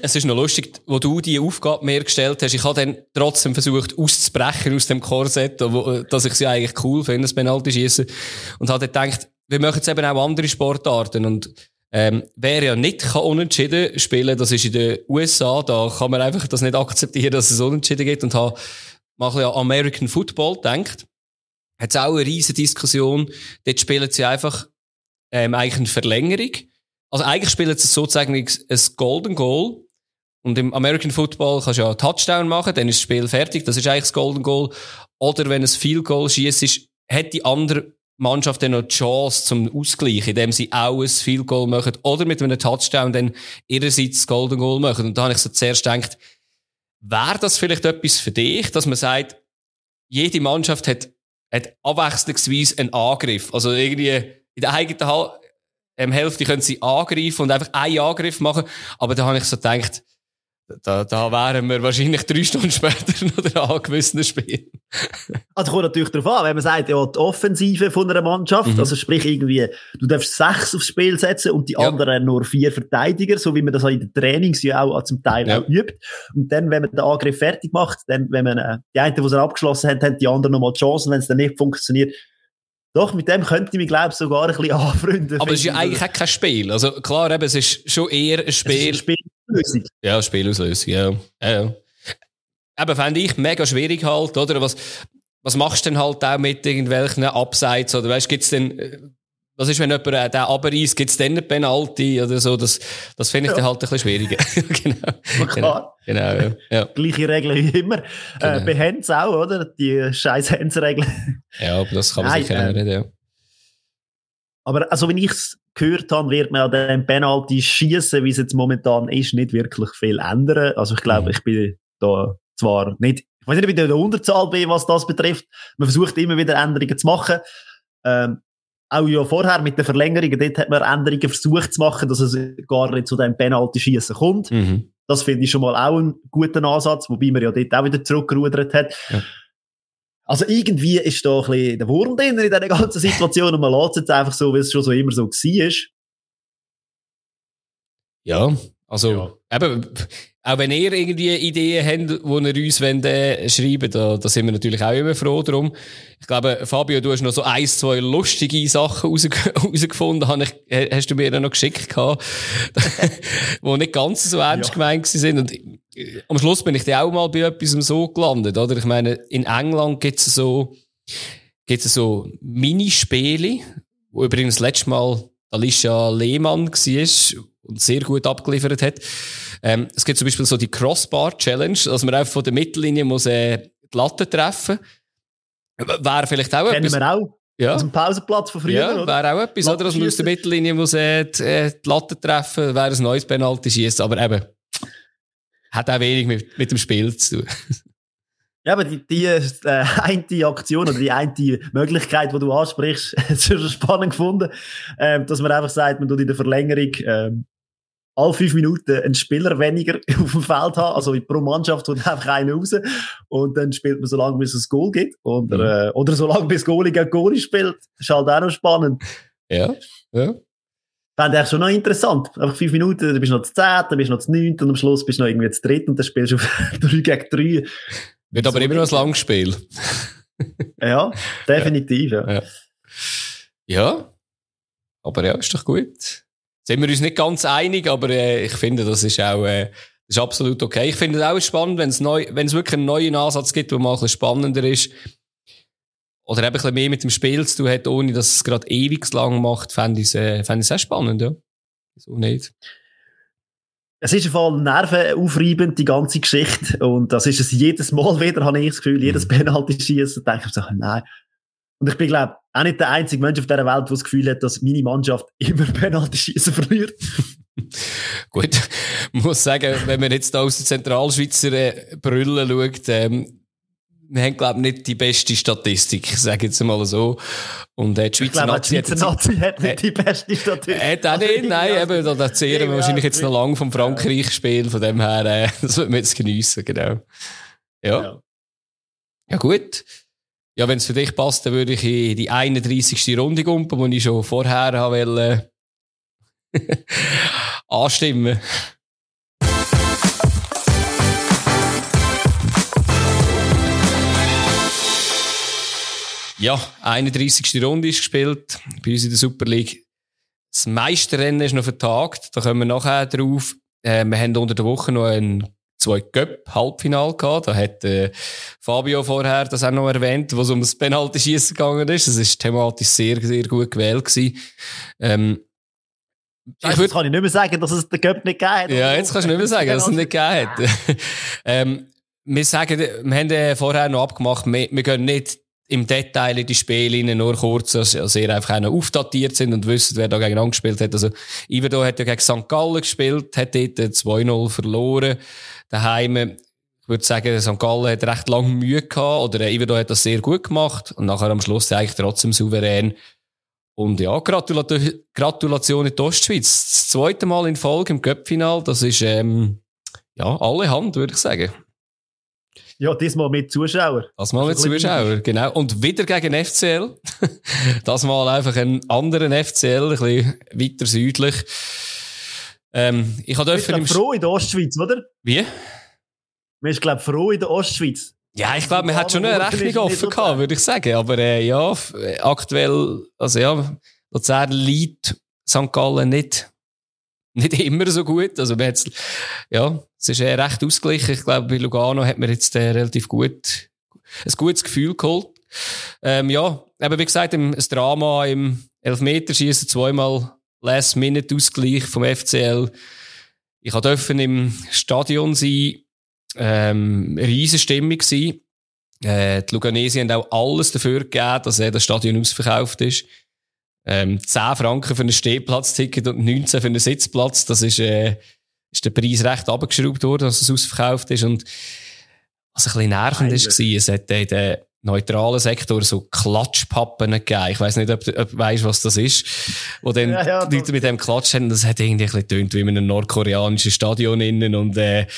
Es ist noch lustig, wo du die Aufgabe mir gestellt hast. Ich habe dann trotzdem versucht, auszubrechen aus dem Korsett, wo, dass ich sie eigentlich cool finde, das Penalty schießen. Und habe dann gedacht, wir machen jetzt eben auch andere Sportarten. Und ähm, wer ja nicht kann unentschieden spielen, das ist in den USA, da kann man einfach das nicht akzeptieren, dass es unentschieden gibt und habe mal ein an American Football gedacht. Hat es auch eine riesige Diskussion. Dort spielen sie einfach ähm, eigentlich eine Verlängerung. Also eigentlich spielen sie sozusagen ein Golden Goal. Und im American Football kannst du ja einen Touchdown machen, dann ist das Spiel fertig. Das ist eigentlich das Golden Goal. Oder wenn es viel Goal schießt, hat die andere Mannschaft dann noch die Chance zum Ausgleich, indem sie auch ein Field Goal machen oder mit einem Touchdown dann ihrerseits das Golden Goal machen. Und da habe ich so zuerst gedacht, wäre das vielleicht etwas für dich, dass man sagt, jede Mannschaft hat, hat abwechslungsweise einen Angriff. Also irgendwie in der eigenen ähm, Hälfte können sie angreifen und einfach einen Angriff machen. Aber da habe ich so gedacht, da, da wären wir wahrscheinlich drei Stunden später noch dran angewiesen Spiel. also kommt natürlich darauf an, wenn man sagt, ja, die Offensive von einer Mannschaft, mhm. also sprich irgendwie, du darfst sechs aufs Spiel setzen und die ja. anderen nur vier Verteidiger, so wie man das auch in den Trainings ja auch zum Teil ja. auch übt. Und dann, wenn man den Angriff fertig macht, dann, wenn man, äh, die einen, die sie abgeschlossen haben, haben die anderen nochmal die Chance, wenn es dann nicht funktioniert, doch, mit dem könnte ich mich, glaube ich, sogar ein bisschen anfreunden. Aber es ist ja eigentlich auch kein Spiel. Also klar, eben, es ist schon eher ein Spiel. Es ist ein Spielauslösung. Ja, Spielauslösung, ja. ja, ja. Eben, fände ich mega schwierig halt, oder? Was, was machst du denn halt auch mit irgendwelchen Abseits? Oder weißt, gibt's denn, was ist, wenn jemand äh, den abreißt, gibt es dann eine Penalty oder so? Das, das finde ich ja. dann halt ein bisschen schwieriger. genau. Klar. Genau, ja. ja. Gleiche Regeln wie immer. Äh, genau. Äh, bei Hands auch, oder? Die scheiß Hands-Regeln. Ja, aber das kann man Nein, sicher äh, nicht, ja. Aber also, wenn ich es gehört habe, wird man an dem Penalty schießen, wie es jetzt momentan ist, nicht wirklich viel ändern. Also ich glaube, mhm. ich bin da zwar nicht, ich weiß nicht, ob ich in der Unterzahl bin, was das betrifft. Man versucht immer wieder Änderungen zu machen. Ähm, auch ja vorher mit den Verlängerungen, dort hat man Änderungen versucht zu machen, dass es gar nicht zu dem Penalty-Schießen kommt. Mhm. Das finde ich schon mal auch einen guten Ansatz, wobei man ja dort auch wieder zurückgerudert hat. Ja. Also irgendwie ist da ein bisschen der Wurm drin in dieser ganzen Situation und man lässt es jetzt einfach so, wie es schon so immer so war. Ja, also ja. eben, auch wenn ihr irgendwie Ideen habt, die ihr uns wollt, äh, schreiben da, da sind wir natürlich auch immer froh drum. Ich glaube, Fabio, du hast noch so ein, zwei lustige Sachen herausgefunden, raus hast du mir dann noch geschickt gehabt, die nicht ganz so ernst ja. gemeint sind. Und äh, am Schluss bin ich dann auch mal bei etwas so gelandet, oder? Ich meine, in England gibt es so, gibt's so Minispiele, wo übrigens letztes Mal Alicia Lehmann war und sehr gut abgeliefert hat. Ähm, es gibt zum Beispiel so die Crossbar Challenge, dass man einfach von der Mittellinie muss äh, die Latte treffen. Wäre vielleicht auch Kennen etwas. wir auch. Ja. Aus dem Pausenplatz von früher, Ja, wäre auch etwas, oder? Dass man aus der Mittellinie muss, äh, die, äh, die Latte treffen, wäre ein neues Penalty schießen, aber eben, hat auch wenig mit, mit dem Spiel zu tun. Ja, aber die, die äh, eine Aktion oder die eine Möglichkeit, die du ansprichst, ist schon spannend gefunden, ähm, dass man einfach sagt, man tut in der Verlängerung ähm, alle fünf Minuten einen Spieler weniger auf dem Feld haben, also pro Mannschaft tut einfach einer raus und dann spielt man so lange, bis es ein Goal gibt oder, äh, oder so lange, bis Goalie gegen Goalie spielt. ist halt auch noch spannend. Ja, ja. Fände ich schon noch interessant. Einfach fünf Minuten, dann bist du noch zu zehn, dann bist du noch zu neun und am Schluss bist du noch irgendwie zu dritt und dann spielst du auf drei gegen drei. Wird aber So immer noch ein langes Spiel. Ja, definitiv, ja. Ja. Ja. Aber ja, ist doch gut. Sind wir uns nicht ganz einig, aber äh, ich finde, das ist auch äh, das ist absolut okay. Ich finde es auch spannend, wenn es neu, wenn es wirklich einen neuen Ansatz gibt, der mal ein bisschen spannender ist. Oder eben ein bisschen mehr mit dem Spiel zu tun hat, ohne dass es gerade ewig lang macht, fände ich es äh, fände ich es auch spannend, ja. So nicht. Es ist voll nervenaufreibend, die ganze Geschichte. Und das ist es jedes Mal wieder, habe ich das Gefühl, jedes Mhm. Penalty schießen, denke ich so, nein. Und ich bin, glaube auch nicht der einzige Mensch auf dieser Welt, der das Gefühl hat, dass meine Mannschaft immer Penalty schießen verliert. Gut, ich muss sagen, wenn man jetzt da aus der Zentralschweizer äh, Brille schaut, ähm, wir haben, glaube ich, nicht die beste Statistik, ich sage jetzt mal so. Und äh, die Ich Schweizer glaube, die Nazi hat Schweizer jetzt- Nazi hat nicht die beste Statistik. Äh, Hat auch nicht, nein, eben, da erzählen wir Ja, wahrscheinlich jetzt noch ja. lang vom Frankreich-Spiel, von dem her, äh, das wird man jetzt geniessen, genau. Ja. Ja. Ja, gut. Ja, wenn es für dich passt, dann würde ich in die 31. Runde gumpen, die ich schon vorher wollte, anstimmen. Ja, 31. Runde ist gespielt bei uns in der Super League. Das Meisterrennen ist noch vertagt, da kommen wir nachher drauf. Äh, wir haben unter der Woche noch ein zwei Cup-Halbfinal gehabt. Da hat äh, Fabio vorher das auch noch erwähnt, wo es um das Penalty-Schießen gegangen ist. Das ist thematisch sehr, sehr gut gewählt gewesen. Ähm, ich würd, kann ich nicht mehr sagen, dass es den Cup nicht gegeben hat. ja, jetzt kannst du nicht mehr sagen, dass es nicht gegeben hat. ähm, wir sagen, wir haben äh, vorher noch abgemacht, wir, wir gehen nicht im Detail in die Spiele nur kurz, dass dass ihr einfach noch aufdatiert sind und wisst, wer da gegeneinander gespielt hat. Also, Iverdo hat ja gegen St. Gallen gespielt, hat dort äh, 2-0 verloren. Daheim, ich würde sagen, St. Gallen hat recht lange Mühe gehabt, oder äh, Iverdo hat das sehr gut gemacht und nachher am Schluss eigentlich trotzdem souverän. Und ja, Gratulat Gratulation in die Ostschweiz. Das zweite Mal in Folge im Cup-Final, das ist, ähm, ja, alle Hand, würde ich sagen. Ja, diesmal mit Zuschauern. Das mal mit bisschen Zuschauern, genau. Und wieder gegen FCL. das mal einfach einen anderen FCL, ein bisschen weiter südlich. Ähm, ich habe dürfen froh in der Ostschweiz, oder? Wie? Man ist, glaube froh in der Ostschweiz. Ja, ich glaube, man hat schon eine Rechnung offen gehabt, würde ich sagen. Aber äh, ja, äh, aktuell, also ja, Luzern liegt St. Gallen nicht, nicht immer so gut. Also man hat's, ja, es ist äh, recht ausgeglichen. Ich glaube, bei Lugano hat man jetzt äh, relativ gut, ein gutes Gefühl geholt. Ähm, ja, eben wie gesagt, im, das Drama im Elfmeterschießen zweimal Last-Minute-Ausgleich vom FCL. Ich durfte im Stadion sein, ähm, riesen Stimmung. Äh, die Luganesi haben auch alles dafür gegeben, dass äh, das Stadion ausverkauft ist. Ähm, 10 Franken für ein Stehplatzticket und 19 für einen Sitzplatz. Das ist, äh, ist der Preis recht abgeschraubt worden, dass es ausverkauft ist. Und was ein bisschen nervend ist, Eigentlich. war, es hat in den neutralen Sektor so Klatschpappen gegeben. Ich weiss nicht, ob du, ob du weisst, was das ist. Wo dann Ja, ja, die Leute mit dem Klatsch haben, das hat irgendwie ein bisschen getönt wie in einem nordkoreanischen Stadion innen. Und, äh, ich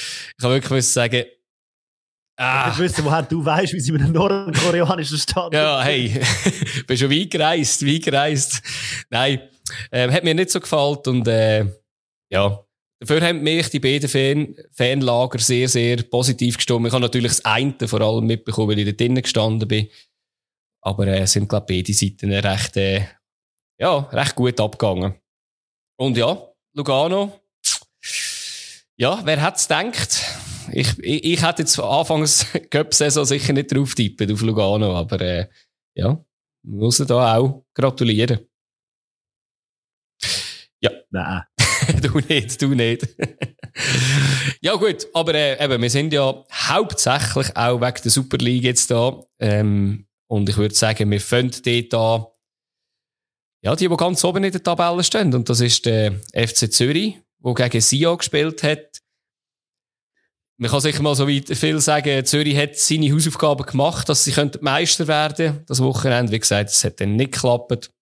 kann wirklich sagen, ah, Ich wissen, woher du weißt, wie sie in einem nordkoreanischen Staat ja, hey, bin schon weit gereist, weit gereist. Nein, ähm, hat mir nicht so gefallen und äh, ja, dafür haben mich die beiden Fan Fanlager sehr, sehr positiv gestimmt. Ich habe natürlich das eine vor allem mitbekommen, weil ich da drinnen gestanden bin. Aber äh, es sind, glaube ich, beide Seiten recht, äh, ja, recht gut abgegangen. Und ja, Lugano, ja, wer hätte es gedacht? Ich, ich, ich hätte jetzt anfangs Cup-Saison sicher nicht drauf tippen auf Lugano, aber äh, ja, muss da auch gratulieren. Nein. du nicht, du nicht. ja gut, aber äh, eben, wir sind ja hauptsächlich auch wegen der Super League jetzt da. Ähm, Und ich würde sagen, wir fangen dort an, ja, die, die ganz oben in der Tabelle stehen. Und das ist der FC Zürich, der gegen Sion gespielt hat. Man kann sicher mal so weit viel sagen, Zürich hat seine Hausaufgaben gemacht, dass sie Meister werden Das Wochenende, wie gesagt, es hat dann nicht geklappt.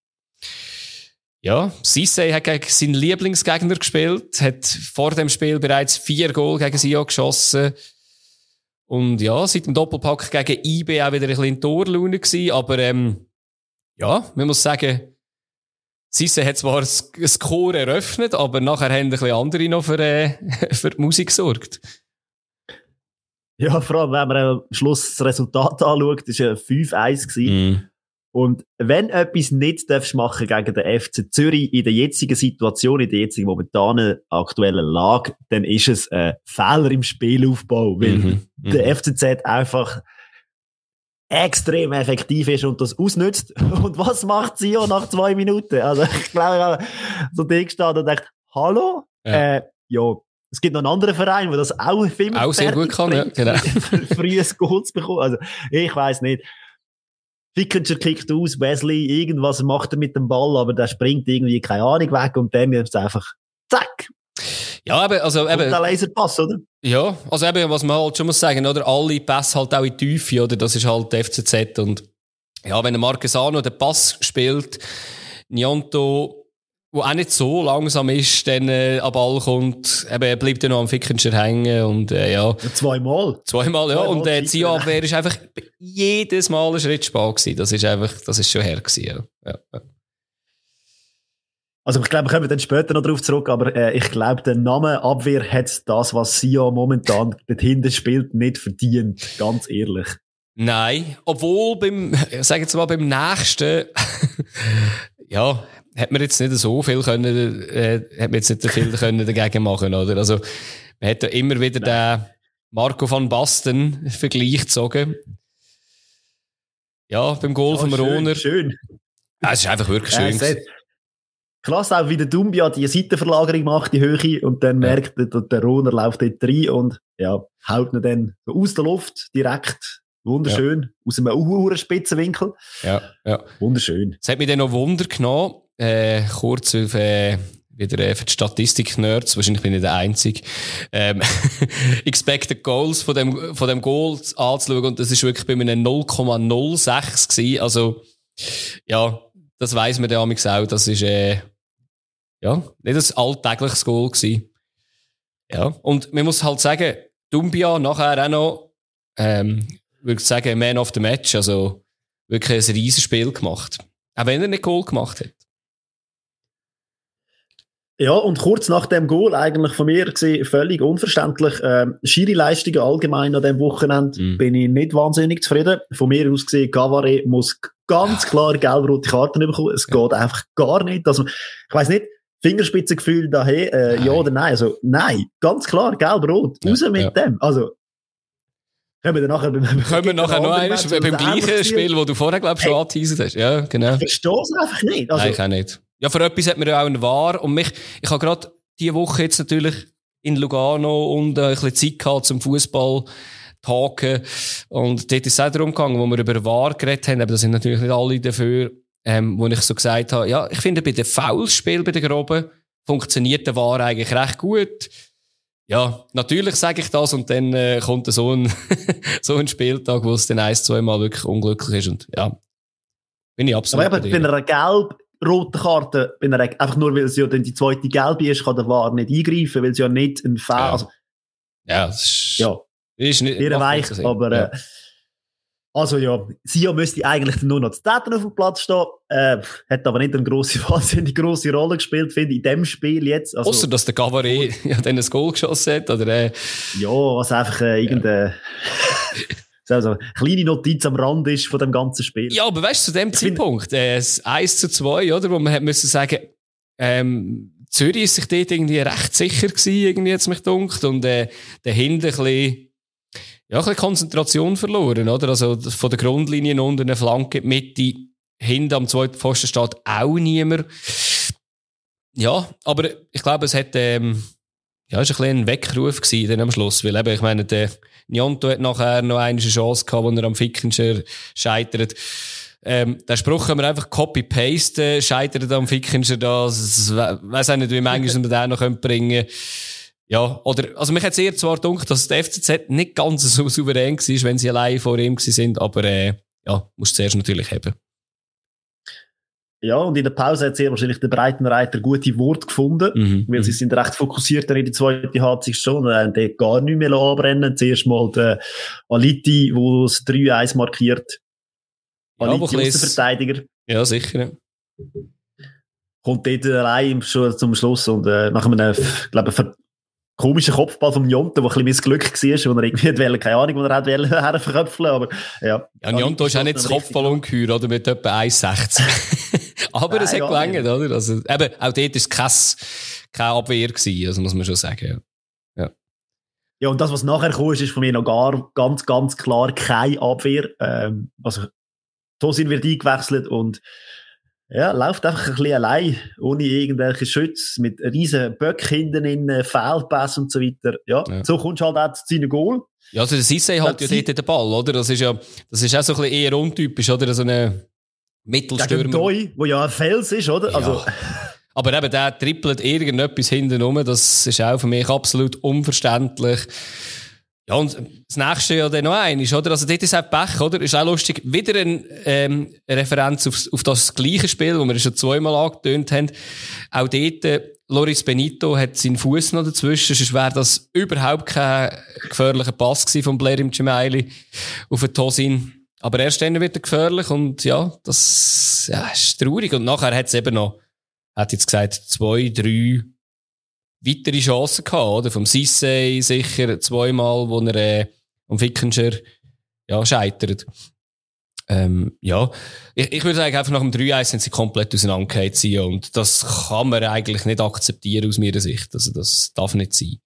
Ja, Sisse hat gegen seinen Lieblingsgegner gespielt, hat vor dem Spiel bereits vier Goal gegen Sion geschossen. Und ja, seit dem Doppelpack gegen IB auch wieder ein bisschen in Torlaune gewesen, aber ähm, ja, man muss sagen, Sisse hat zwar das Chor eröffnet, aber nachher haben ein bisschen andere noch für, äh, für die Musik gesorgt. Ja, vor allem, wenn man am Schluss das Resultat anschaut, war ein 5-1. Mm. Und wenn etwas nicht darfst machen gegen den FC Zürich in der jetzigen Situation, in der jetzigen momentanen aktuellen Lage, dann ist es ein Fehler im Spielaufbau, weil mm -hmm. der FCZ einfach extrem effektiv ist und das ausnützt. Und was macht sie auch nach zwei Minuten? Also ich glaube, ich habe so Ding gestanden und dachte, hallo? Ja. Äh, ja, es gibt noch einen anderen Verein, der das auch viel Auch sehr gut kann, ja, genau. frühes Goal zu bekommen. Also ich weiß nicht. Fickencher kickt aus, Wesley, irgendwas macht er mit dem Ball, aber der springt irgendwie, keine Ahnung, weg und dann ist es einfach, zack, ja, eben, also eben. der Laserpass, oder? Ja, also eben, was man halt schon muss sagen, oder? Alle Pässe halt auch in die Tiefe, oder? Das ist halt FCZ und, ja, wenn der Marquesano den Pass spielt, Nianto, wo auch nicht so langsam ist, dann äh, am Ball kommt, eben, bleibt er noch am Fickenscher hängen und äh, ja. Zweimal. Zweimal, ja. Zweimal und äh, die Zielabwehr ist einfach jedes Mal ein Schritt spät gewesen. Das ist einfach, das ist schon her gewesen, ja. ja. Also ich glaube, wir kommen dann später noch darauf zurück, aber äh, ich glaube, der Name Abwehr hat das, was Sia momentan dort hinten spielt, nicht verdient, ganz ehrlich. Nein, obwohl beim, sag jetzt mal, beim nächsten, ja, hat man jetzt nicht so viel können, äh, hat man jetzt nicht viel können dagegen machen, oder? Also, man hat ja immer wieder Nein. den Marco van Basten Vergleich gezogen. Ja, beim Goal ja, vom schön, Roner. Schön. Ja, es ist einfach wirklich schön. Ja, Krass auch, wie der Dumbia die Seitenverlagerung macht, die Höhe, und dann merkt der, der Roner läuft dort rein und, ja, haut ihn dann aus der Luft direkt. Wunderschön. Ja. Aus einem uhuren Spitzenwinkel. Ja, ja. Wunderschön. Es hat mich dann noch Wunder genommen, äh, kurz auf, äh, wieder äh, für die Statistik-Nerds, wahrscheinlich bin ich der Einzige, ähm, Expected Goals von dem, von dem Goal anzuschauen und das ist wirklich bei mir 0,06 gewesen. Also, ja, das weiss man ja auch, das ist, äh, ja, nicht ein alltägliches Goal gewesen. Ja, und man muss halt sagen, Dumbia nachher auch noch, ähm, würde ich sagen, Man of the Match, also wirklich ein riesiges Spiel gemacht. Auch wenn er nicht Goal gemacht hat. Ja, und kurz nach dem Goal, eigentlich von mir gesehen, völlig unverständlich. Ähm, Schiri-Leistungen allgemein an dem Wochenende mm. bin ich nicht wahnsinnig zufrieden. Von mir aus gesehen, Gavare muss ganz klar gelb-rote Karten bekommen. Es ja. geht einfach gar nicht. Also, ich weiß nicht, Fingerspitzengefühl daher, äh, ja oder nein. Also, nein, ganz klar, gelb-rot. Ja, Raus mit ja. dem. Also, können wir nachher, können wir nachher noch eines, beim gleichen Spiel, wo du vorher, glaube ich, schon hey, angeteasert hast. Ja, genau. Ich verstehe es einfach nicht. Also, nein, ich auch nicht. Ja, für etwas hat man ja auch einen War. Und mich, ich habe gerade diese Woche jetzt natürlich in Lugano und äh, ein bisschen Zeit gehabt zum Fußball talken. Und dort ist es auch darum gegangen, wo wir über War geredet haben, aber da sind natürlich nicht alle dafür, ähm, wo ich so gesagt habe, ja, ich finde bei den Foulspielen bei den Groben funktioniert der War eigentlich recht gut. Ja, natürlich sage ich das und dann äh, kommt so ein, so ein Spieltag, wo es dann ein, zwei Mal wirklich unglücklich ist und ja, bin ich absolut Aber eben, wenn er gelb rote Karte, wenn er einfach nur, weil sie ja dann die zweite gelbe ist, kann der VAR nicht eingreifen, weil sie ja nicht ein Foul, ja. also, ja, das ist, ja. Ist nicht, Eher weich, aber, ja. äh, also ja, Sia müsste eigentlich nur noch zu Täten auf dem Platz stehen, äh, hat aber nicht eine grosse, wahnsinnig grosse Rolle gespielt, finde ich, in dem Spiel jetzt. Also, Außer, dass der Gavaret ja dann ein Goal geschossen hat, oder, äh, Ja, was einfach, äh, irgendein, also eine kleine Notiz am Rand ist von dem ganzen Spiel. Ja, aber weißt du, zu dem ich Zeitpunkt, äh, 1 zu 2, oder, wo man hat müssen sagen, ähm, Zürich ist sich dort irgendwie recht sicher gewesen, irgendwie jetzt mich dunkt, und, äh, dahinter ein bisschen, ja, ein bisschen Konzentration verloren, oder? Also, von der Grundlinie unter eine Flanke, die Mitte, hinten am zweiten Pfosten steht auch niemand. Ja, aber ich glaube, es hat, ähm, ja, ist ein bisschen ein Weckruf gewesen dann am Schluss, weil eben, ich meine, der Njonto hat nachher noch eine Chance gehabt, wo er am Fickenscher scheitert. Ähm, der Spruch können wir einfach copy-pasten, scheitert am Fickenscher das, weiss auch nicht, wie manchmal wir den noch bringen können. Ja, oder, also mich hat eher zwar gedacht, dass der FCZ nicht ganz so souverän war, wenn sie allein vor ihm sind, aber, äh, ja, musst du zuerst natürlich haben. Ja, und in der Pause hat sehr wahrscheinlich der Breitenreiter gute Worte gefunden, mhm. weil sie mhm. sind recht fokussiert in die zweite Halbzeit schon und haben dort gar nicht mehr anbrennen. Zuerst mal der Aliti, der das 3-1 markiert. Aliti, ja, Verteidiger. Ja, sicher. Kommt dort allein schon zum Schluss und äh, nach einem, glaube ich, komischen Kopfball vom Jonte, der ein bisschen mein Glück war, wo er irgendwie wollte, keine Ahnung, wo er hat herverköpfeln aber ja. Ja, Jonto ist auch nicht das Kopfball ungeheuer, oder, mit etwa 1,60. aber es hat ja, gelangt, oder? Also, eben, auch dort war es kein, keine Abwehr gewesen, also muss man schon sagen, ja. ja. Ja, und das, was nachher kam, ist, von mir noch gar, ganz, ganz klar keine Abwehr. Ähm, also, Tosin wird eingewechselt und ja, läuft einfach ein bisschen allein, ohne irgendwelche Schütze, mit riesen Böcken hinten in äh, Feldpass und so weiter. Ja, ja. so kommst du halt auch zu seinem Goal. Ja, also der Sisse halt ja dort den Ball, oder? Das ist ja, das ist auch so ein bisschen eher untypisch, oder? So eine Mittelstürmer. Gegen Doi, wo ja ein Fels ist, oder? Ja. Also. Aber eben, der trippelt irgendetwas hinten rum, das ist auch für mich absolut unverständlich. Ja, und das nächste ja dann noch eines, oder? Also, dort ist auch Pech, oder? Ist auch lustig. Wieder ein, ähm, eine Referenz auf, auf das gleiche Spiel, wo wir schon zweimal angetönt haben. Auch dort, äh, Loris Benito hat seinen Fuß noch dazwischen. Sonst wäre das überhaupt kein gefährlicher Pass gewesen von Blair im Gemeili auf den Tosin. Aber erst dann wird er gefährlich und ja, das, ja, ist traurig. Und nachher hat es eben noch, hat jetzt gesagt, zwei, drei, weitere Chancen gehabt, oder? Vom Sissé sicher zweimal, wo er äh, am Fickenscher ja, scheitert. Ähm, ja, ich, ich würde sagen, einfach nach dem 3-1 sind sie komplett auseinandergegangen und das kann man eigentlich nicht akzeptieren aus meiner Sicht. Also das darf nicht sein.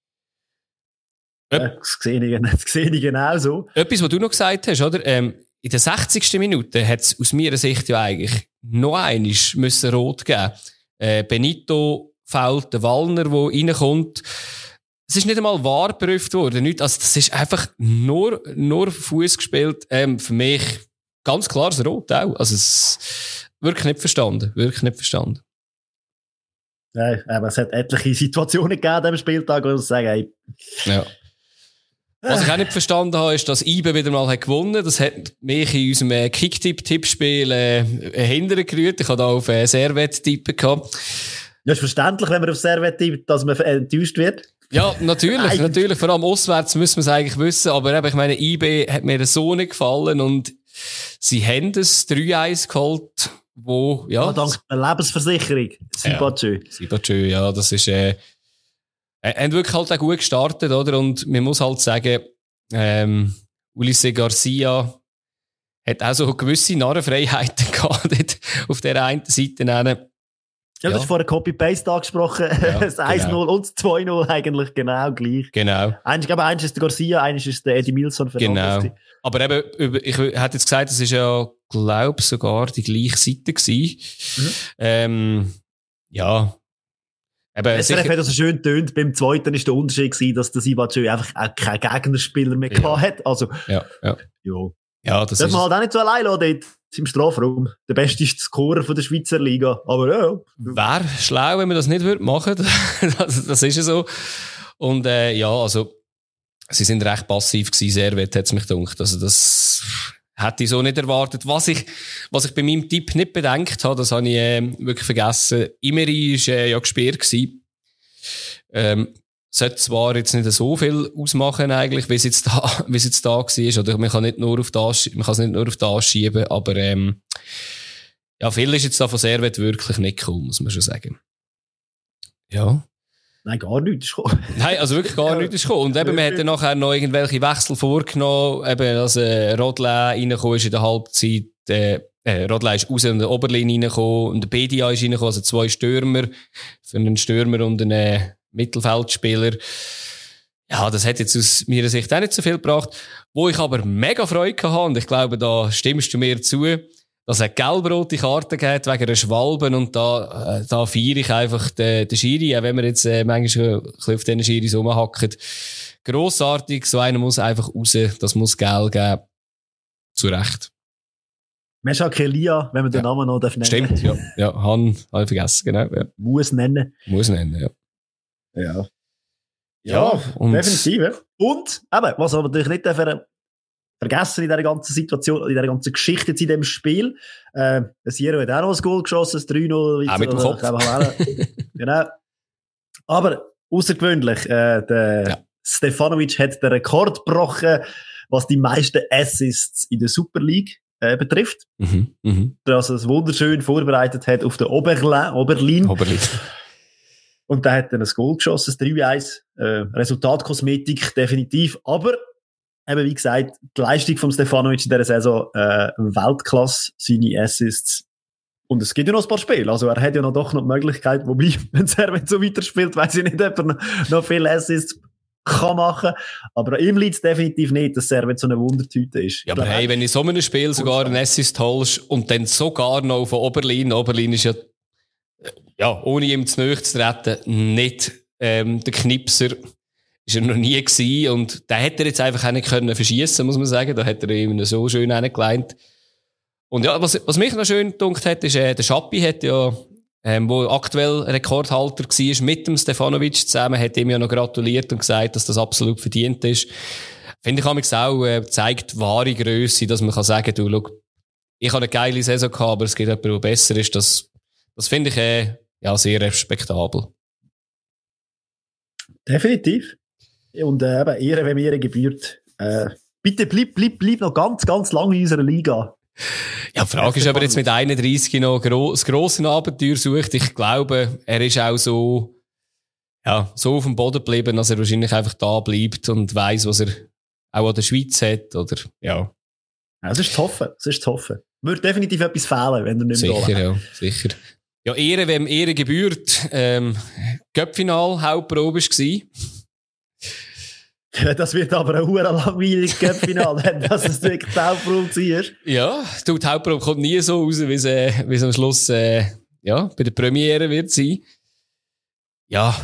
Ja, das sehe ich, das sehe ich genau so. Etwas, was du noch gesagt hast, oder? Ähm, in der 60. Minute hat es aus meiner Sicht ja eigentlich noch einiges müssen rot geben. Äh, Benito fällt, der Wallner, der reinkommt. Es ist nicht einmal wahr geprüft worden. Nicht, also das ist einfach nur, nur Fuß gespielt. Ähm, für mich ganz klar das Rot auch. Also es wirklich nicht verstanden. Wirklich nicht verstanden. Nein, aber es hat etliche Situationen gegeben am Spieltag, wo ich sagen, hey. Ja. Was ich auch nicht verstanden habe, ist, dass IBE wieder mal hat gewonnen Das hat mich in unserem äh, Kicktipp-Tippspiel äh, hindern gerührt. Ich habe da auf äh, Servet tippen gehabt. Ja, ist verständlich, wenn man auf Servet tippt, dass man enttäuscht wird. Ja, natürlich, natürlich. Vor allem auswärts müssen wir es eigentlich wissen. Aber eben, ich meine, IB hat mir so nicht gefallen und sie haben das 3-1 geholt, wo, ja. ja dank der Lebensversicherung. Sibatschö. Ja, Sibatschö, ja, das ist, äh, äh, haben wirklich halt auch gut gestartet, oder? Und man muss halt sagen, ähm, Ulisse Garcia hat auch so gewisse Narrenfreiheiten gehabt, auf der einen Seite. Ja, ja. du hast vorher Copy-Paste angesprochen. Ja, das 1-0 genau. und das 2-0 eigentlich genau gleich. Genau. Eins, ich glaube, eins ist der Garcia, eins ist der Eddie Milson. Genau. Aber eben, ich hätte jetzt gesagt, es ist ja, glaube sogar die gleiche Seite gewesen. Mhm. Ähm, ja. Eben, SRF hat also schön tönt. Beim zweiten ist der Unterschied gewesen, dass der Sivacö einfach auch keinen Gegnerspieler mehr ja. hat. Also, ja, ja. ja. Ja, das Darf ist... man halt auch nicht so allein lassen dort im Strafraum. Der beste ist Scorer von der Schweizer Liga. Aber ja. Wäre schlau, wenn man das nicht würde machen das, das ist ja so. Und äh, ja, also sie sind recht passiv gewesen, sehr wett, hat es mich gedacht. Also das hätte ich so nicht erwartet. Was ich, was ich bei meinem Tipp nicht bedenkt habe, das habe ich äh, wirklich vergessen. Imeri war äh, ja gesperrt. Ähm, sollte zwar jetzt nicht so viel ausmachen eigentlich, wie es jetzt da, wie es jetzt da war, oder man kann nicht nur auf das, man kann es nicht nur auf das schieben, aber, ähm, ja, viel ist jetzt da von Servet wirklich nicht gekommen, muss man schon sagen. Ja. Nein, gar nichts ist gekommen. Nein, also wirklich gar nichts ist gekommen. Und eben, hat dann nachher noch irgendwelche Wechsel vorgenommen, eben, dass, äh, Rodle reingekommen ist in der Halbzeit, äh, äh, Rodle ist raus in der Oberlinie reingekommen und der BDA ist reingekommen, also zwei Stürmer, für einen Stürmer und einen, äh, Mittelfeldspieler. Ja, das hat jetzt aus meiner Sicht auch nicht so viel gebracht. Wo ich aber mega Freude hatte, und ich glaube, da stimmst du mir zu, dass es gelb-rote Karten gibt wegen einer Schwalben und da, äh, da feiere ich einfach den, den Schiri, auch wenn wir jetzt äh, manchmal ein bisschen auf diesen Schiris rumhacken. Grossartig, so einer muss einfach raus, das muss Geld geben. Zu Recht. Mesha Kelia, wenn man den Namen noch nennen Stimmt, ja. Ja, Han, habe ich vergessen, genau. Ja. Muss nennen. Muss nennen, ja. Ja. Ja, und definitiv. Und, eben, was aber natürlich nicht ver vergessen in dieser ganzen Situation, in dieser ganzen Geschichte jetzt in dem Spiel, äh, Sierra hat auch noch ein Goal geschossen, das 3-0. Auch mit dem Kopf. genau. Aber außergewöhnlich, äh, der ja. Stefanovic hat den Rekord gebrochen, was die meisten Assists in der Super League äh, betrifft. Mhm, mh. Dass er es wunderschön vorbereitet hat auf der Oberlin. Oberlin. Oberlin. Und da hat er ein Goal geschossen, das 3-1. Äh, Resultatkosmetik definitiv. Aber, eben wie gesagt, die Leistung von Stefanovic in dieser Saison äh, Weltklasse, seine Assists. Und es gibt ja noch ein paar Spiele. Also er hat ja noch doch noch die Möglichkeit, wobei, wenn er so weiterspielt, weiß ich nicht, ob er noch, noch viele Assists kann machen. Aber ihm liegt es definitiv nicht, dass Servet so eine Wundertüte ist. Ja, aber hey, wenn in so einem Spiel sogar ein Assist holst und dann sogar noch von Oberlin, Oberlin ist ja ja, ohne ihm zu nahe zu treten, nicht ähm, der Knipser ist er noch nie gewesen und da hätte er jetzt einfach auch nicht können verschießen, muss man sagen. Da hat er ihm so schön reingeleint. Und ja, was, was mich noch schön gedunkt hat, ist, äh, der Schappi hat ja, ähm, wo aktuell Rekordhalter war, mit dem Stefanovic zusammen, hat ihm ja noch gratuliert und gesagt, dass das absolut verdient ist. Finde ich auch, äh, zeigt wahre Größe, dass man kann sagen, du, schau, ich habe eine geile Saison gehabt, aber es gibt jemanden, der besser ist. Das, das finde ich, äh, ja, sehr respektabel. Definitiv. Und äh, eben, Ehre, wenn mir gebührt. Äh, bitte bleib, bleib, bleib noch ganz, ganz lange in unserer Liga. Ja, die Frage ist, ob er jetzt mit 31 noch gro das grosse Abenteuer sucht. Ich glaube, er ist auch so, ja, so auf dem Boden geblieben, dass er wahrscheinlich einfach da bleibt und weiß, was er auch an der Schweiz hat, oder, ja. Ja, es ist zu hoffen, es ist zu hoffen. Würde definitiv etwas fehlen, wenn er nicht mehr Sicher, ja, sicher. Ja, Ehre, wem Ehre gebührt. Ähm, Göppfinal, Hauptprobe war. Das wird aber ein hoher langweiliges Göppfinal, wenn das ein wirklich die Hauptprobe ist. Ja, du, die Hauptprobe kommt nie so raus, wie es, wie es am Schluss äh, ja, bei der Premiere wird sein. Ja.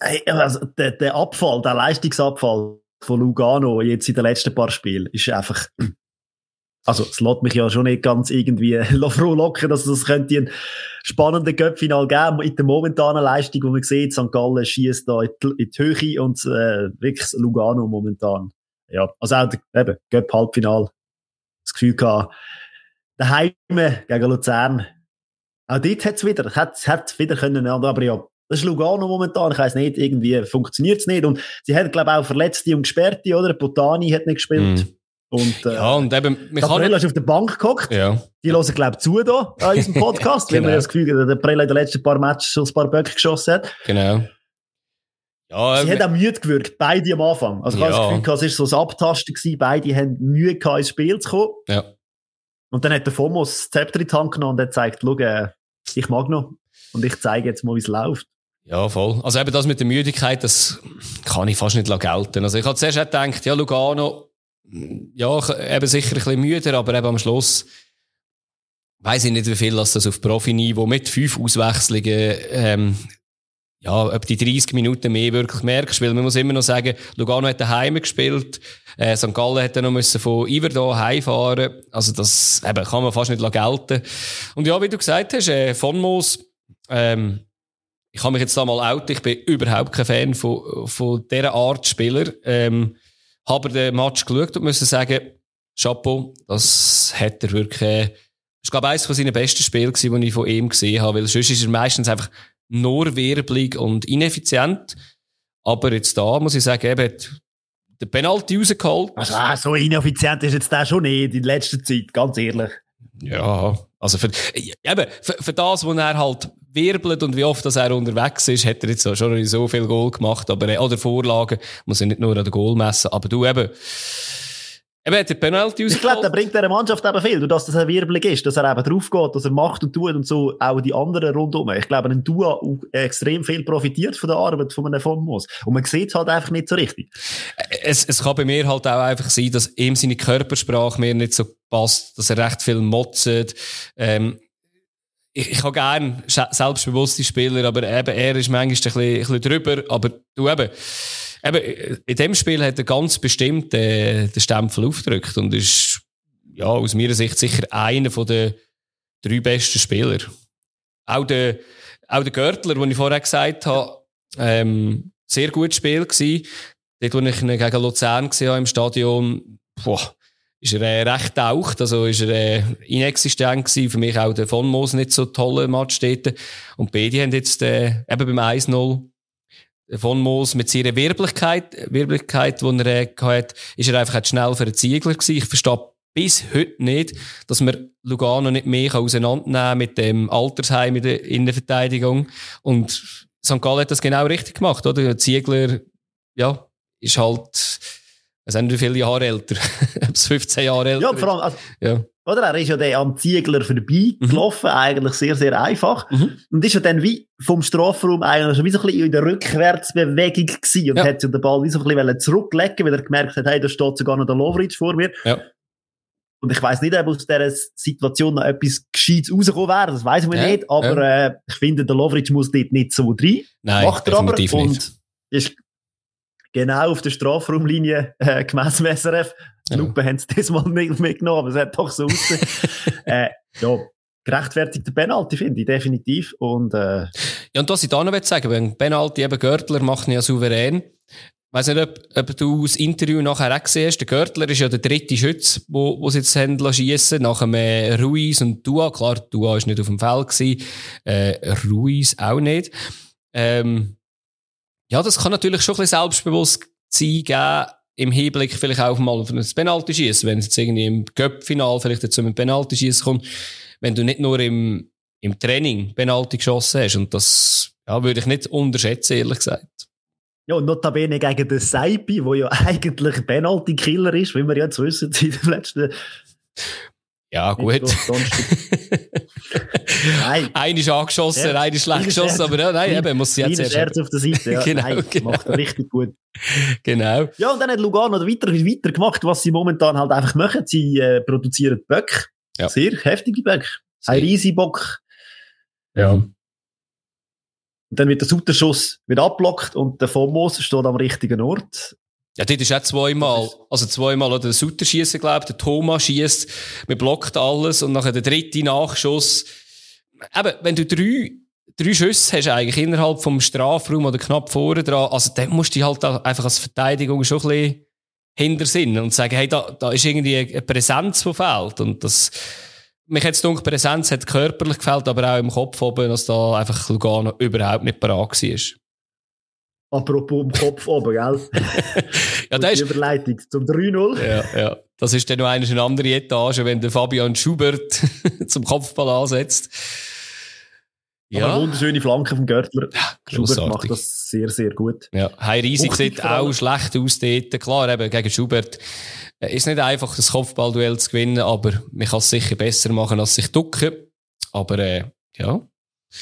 Hey, also der, der Abfall, der Leistungsabfall von Lugano jetzt in den letzten paar Spielen ist einfach also es lässt mich ja schon nicht ganz irgendwie froh locken, dass es könnte einen spannenden Göppfinal geben in der momentanen Leistung, wo man sieht, St. Gallen schießt da in die, Höhe und äh, wirklich Lugano momentan. Ja, also auch der, eben, Göpp Halbfinal. Das Gefühl gehabt, daheim gegen Luzern. Auch dort hat's wieder, hat's, hat's wieder können, aber ja, das ist Lugano momentan. Ich weiss nicht, irgendwie funktioniert's nicht. Und sie haben, glaube ich, auch Verletzte und Gesperrte, oder? Botani hat nicht gespielt. Mm. Und, äh, ja, und eben, der Prell ist auf der Bank geguckt. Ja. Die hören, glaube ich, zu da an unserem Podcast, genau. weil man das Gefühl hat, der Prell in den letzten paar Matches schon ein paar Böcke geschossen hat. Genau. Ja, Sie ähm, haben auch müde gewirkt, beide am Anfang. Also ich ja. habe das Gefühl, es war so ein Abtasten gewesen, beide haben Mühe gehabt, ins Spiel zu kommen. Ja. Und dann hat der Fomos das Zepter in die Hand genommen und hat gezeigt, schau, äh, ich mag noch. Und ich zeige jetzt mal, wie es läuft. Ja, voll. Also eben das mit der Müdigkeit, das kann ich fast nicht gelten. Also ich habe zuerst auch gedacht, ja, Lugano, ja, eben sicher ein bisschen müder, aber eben am Schluss weiß ich nicht, wie viel das auf Profiniveau mit fünf Auswechslungen, ähm, ja, ob die 30 Minuten mehr wirklich merkst, weil man muss immer noch sagen, Lugano hat daheim gespielt, äh, St. Gallen dann noch müssen von Iverdon heimfahren, also das eben, kann man fast nicht gelten. Und ja, wie du gesagt hast, äh, von Moos, ähm, ich habe mich jetzt da mal out, ich bin überhaupt kein Fan von, von dieser Art Spieler, ähm, habe den Match geschaut und muss sagen, Chapeau, das hat er wirklich, ist, glaube ich, eines von seinen besten Spielen gewesen, die ich von ihm gesehen habe, weil sonst ist er meistens einfach nur wirbelig und ineffizient. Aber jetzt da muss ich sagen, eben, der Penalty rausgeholt. Also, ah, so ineffizient ist jetzt der schon nicht in letzter Zeit, ganz ehrlich. Ja, also für, eben, für, für das, was er halt wirbelt und wie oft dass er unterwegs ist, hat er jetzt schon so viel Goal gemacht, aber, oder Vorlagen, muss er nicht nur an den Goal messen, aber du eben, Eben hat der Penalty Ich glaube, der bringt dieser Mannschaft eben viel, durch dass das ein Wirbelig ist, dass er eben drauf geht, dass er macht und tut und so auch die anderen rundum. Ich glaube, ein Dua extrem viel profitiert von der Arbeit von einem von Moos. Und man sieht es halt einfach nicht so richtig. Es, es kann bei mir halt auch einfach sein, dass ihm seine Körpersprache mir nicht so passt, dass er recht viel motzt. Ähm, ich, ich habe gerne selbstbewusste Spieler, aber eben, er ist manchmal ein bisschen, ein bisschen drüber, aber du eben, eben, in dem Spiel hat er ganz bestimmt äh, den Stempel aufgedrückt und ist, ja, aus meiner Sicht sicher einer den drei besten Spieler. Auch der, auch der Görtler, den ich vorher gesagt habe, ähm, sehr gutes Spiel gewesen. Dort, wo ich ihn gegen Luzern gesehen habe im Stadion, boah, ist er äh, recht taucht, also ist er äh, inexistent gewesen. Für mich auch der von Moos nicht so tolle Match dort. Und beide haben jetzt äh, eben beim 1-0 von Moos mit seiner Wirblichkeit, Wirblichkeit, die er äh, hat, ist er einfach schnell für einen Ziegler gewesen. Ich verstehe bis heute nicht, dass man Lugano nicht mehr auseinandernehmen mit dem Altersheim in der Innenverteidigung. Und St. Gallen hat das genau richtig gemacht, oder? Der Ziegler, ja, ist halt, er sind viele Jahre älter. Bis 15 Jahre älter. Ja, vor allem, also, ja. Oder? Er ist ja dann am Ziegler vorbei mhm. eigentlich sehr, sehr einfach. Mhm. Und ist ja dann wie vom Strafraum eigentlich schon wie so ein bisschen in der Rückwärtsbewegung gewesen und ja. hat ja den Ball wie so ein bisschen zurücklegen, weil er gemerkt hat, hey, da steht sogar noch der Lovric vor mir. Ja. Und ich weiß nicht, ob aus dieser Situation noch etwas Gescheites rausgekommen wäre, das weiß man ja, nicht, aber äh, ich finde, der Lovric muss dort nicht so rein. Nein, Macht er aber nicht. und ist genau auf der Strafraumlinie äh, gemessen SRF. Die ja. Lupe haben es das mal nicht mitgenommen, aber es hat doch so ausgesehen. äh, ja, gerechtfertigter Penalty, finde ich, definitiv. Und, äh, ja, und was ich da noch sagen wenn Penalty eben Görtler macht ja souverän. Ich weiss nicht, ob, ob du das Interview nachher auch gesehen hast. Der Görtler ist ja der dritte Schütz, wo, wo sie jetzt haben schiessen, nach dem äh, Ruiz und Dua. Klar, Dua war nicht auf dem Feld gewesen, äh, Ruiz auch nicht. Ähm, ja, das kann natürlich schon ein bisschen Selbstbewusstsein geben, im Hinblick vielleicht auch mal auf ein Penalty schießen, wenn es jetzt irgendwie im Cup-Final vielleicht zu einem Penalty schießen kommt, wenn du nicht nur im, im Training Penalty geschossen hast. Und das, ja, würde ich nicht unterschätzen, ehrlich gesagt. Ja, und notabene gegen den Seipi, der ja eigentlich Penalty-Killer ist, wie wir jetzt wissen, in den letzten ja, gut. nein. Einer ist angeschossen, ja, einer ist schlecht geschossen, aber ja, nein, eben, muss sie jetzt erst... Scherz auf der Seite, ja. genau, nein, genau. macht richtig gut. genau. Ja, und dann hat Lugano weiter, weiter gemacht, was sie momentan halt einfach machen. Sie äh, produzieren Böck. Ja. Sehr heftige Böck. Ein riesiger Bock. Ja. Und dann wird der Sutterschuss wieder abblockt und der Fomos steht am richtigen Ort. Ja, dort ist auch zweimal, also zweimal, oder der Sutter schießt, glaube ich, der Thomas schießt, man blockt alles und nachher der dritte Nachschuss. Eben, wenn du drei, drei Schüsse hast eigentlich innerhalb vom Strafraum oder knapp vorne dran, also dann musst du halt einfach als Verteidigung schon ein bisschen hintersinnen und sagen, hey, da, da ist irgendwie eine Präsenz, die fehlt. Und das, mich hat es gedacht, Präsenz hat körperlich gefällt, aber auch im Kopf oben, dass da einfach Lugano überhaupt nicht parat war. Apropos im Kopf oben, gell? ja, das ist... Die Überleitung zum 3-0. Ja, ja. Das ist dann noch eine andere Etage, wenn der Fabian Schubert zum Kopfball ansetzt. Ja. eine wunderschöne Flanke vom Görtler. Ja, Schubert macht das sehr, sehr gut. Ja, Hei Riesig sieht auch schlecht aus dort. Klar, eben gegen Schubert äh, ist nicht einfach, das Kopfballduell zu gewinnen, aber man kann es sicher besser machen, als sich ducken. Aber, äh, ja.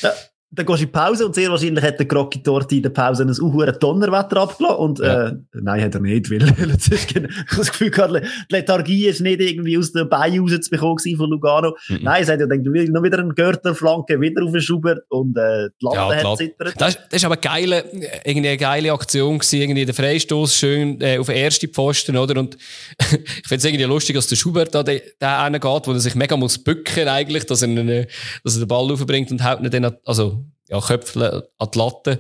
ja dann gehst du in die Pause und sehr wahrscheinlich hat der Grocki dort in der Pause ein unhuren Donnerwetter abgelassen und ja. äh, nein, hat er nicht, weil ich habe das Gefühl gehabt, die Lethargie ist nicht irgendwie aus den Beinen rauszubekommen von Lugano. Mhm. Nein, es hat ja gedacht, noch wieder einen Görterflanke, wieder auf den Schubert und äh, die Latte ja, hat zittert. Das, das ist aber geile, irgendwie eine geile Aktion gewesen, irgendwie der Freistoß schön äh, auf den ersten Pfosten, oder? Und ich finde es irgendwie lustig, dass der Schubert da der, der geht, wo er sich mega muss bücken eigentlich, dass er, einen, dass er den Ball aufbringt und haut nicht den, also ja, Köpfe an die Latte.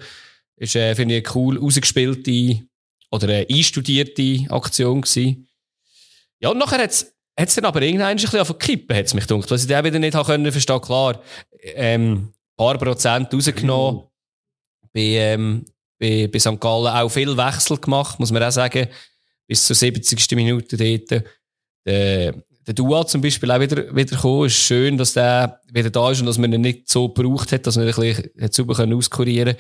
Ist, äh, finde ich, eine cool ausgespielte oder eine einstudierte Aktion gewesen. Ja, und nachher hat's, hat's dann aber irgendwann ein bisschen auf Kippen, hat's mich gedacht. Was ich dann wieder nicht haben können verstehen, klar, ähm, paar Prozent rausgenommen. Mhm. Bei, ähm, bei, bei St. Gallen auch viel Wechsel gemacht, muss man auch sagen. Bis zur 70. Minute dort. Der, der Dua zum Beispiel auch wieder, wieder gekommen. Ist schön, dass der wieder da ist und dass man ihn nicht so gebraucht hat, dass man ihn ein bisschen sauber auskurieren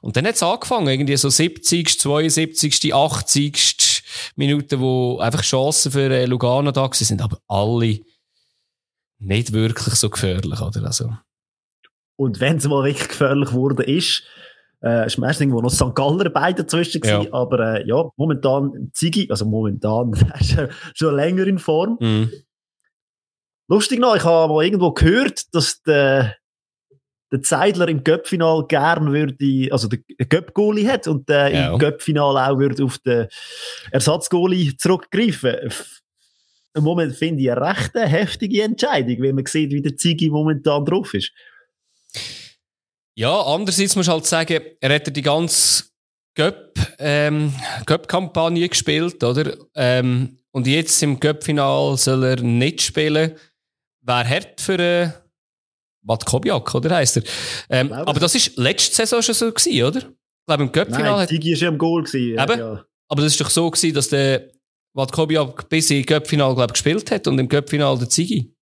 Und dann hat es angefangen, irgendwie so 70., 72., 80., Minuten, wo einfach Chancen für äh, Lugano da sind, aber alle nicht wirklich so gefährlich, oder? Also. Und wenn es mal wirklich gefährlich wurde, ist, äh, ist meistens irgendwo noch St. Galler beide dazwischen ja. gewesen, aber äh, ja, momentan Ziggy, also momentan, ist äh, schon länger in Form. Mhm. Lustig noch, ich habe mal irgendwo gehört, dass der, der Zeidler im Göppfinal gern würde, also der Göpp-Goalie hat und der ja. im Göppfinal auch würde auf den Ersatzgoalie zurückgreifen. Im Moment finde ich eine recht heftige Entscheidung, wenn man sieht, wie der Ziggy momentan drauf ist. Ja, andererseits muss ich halt sagen, er hat die ganze Göpp-Kampagne ähm, gespielt, oder? Ähm, und jetzt im Göpp-Final soll er nicht spielen. Wäre hart für äh, Wat Kobiak, oder heisst er? Ähm, aber das ist letzte Saison schon so gewesen, oder? Ich glaube, im Göpp-Final... Digi ist ja im Goal gewesen. Eben, ja. aber das ist doch so gewesen, dass der Wat Kobiak bis im Göpp-Final, glaube gespielt hat und im Göpp-Final der Zigi.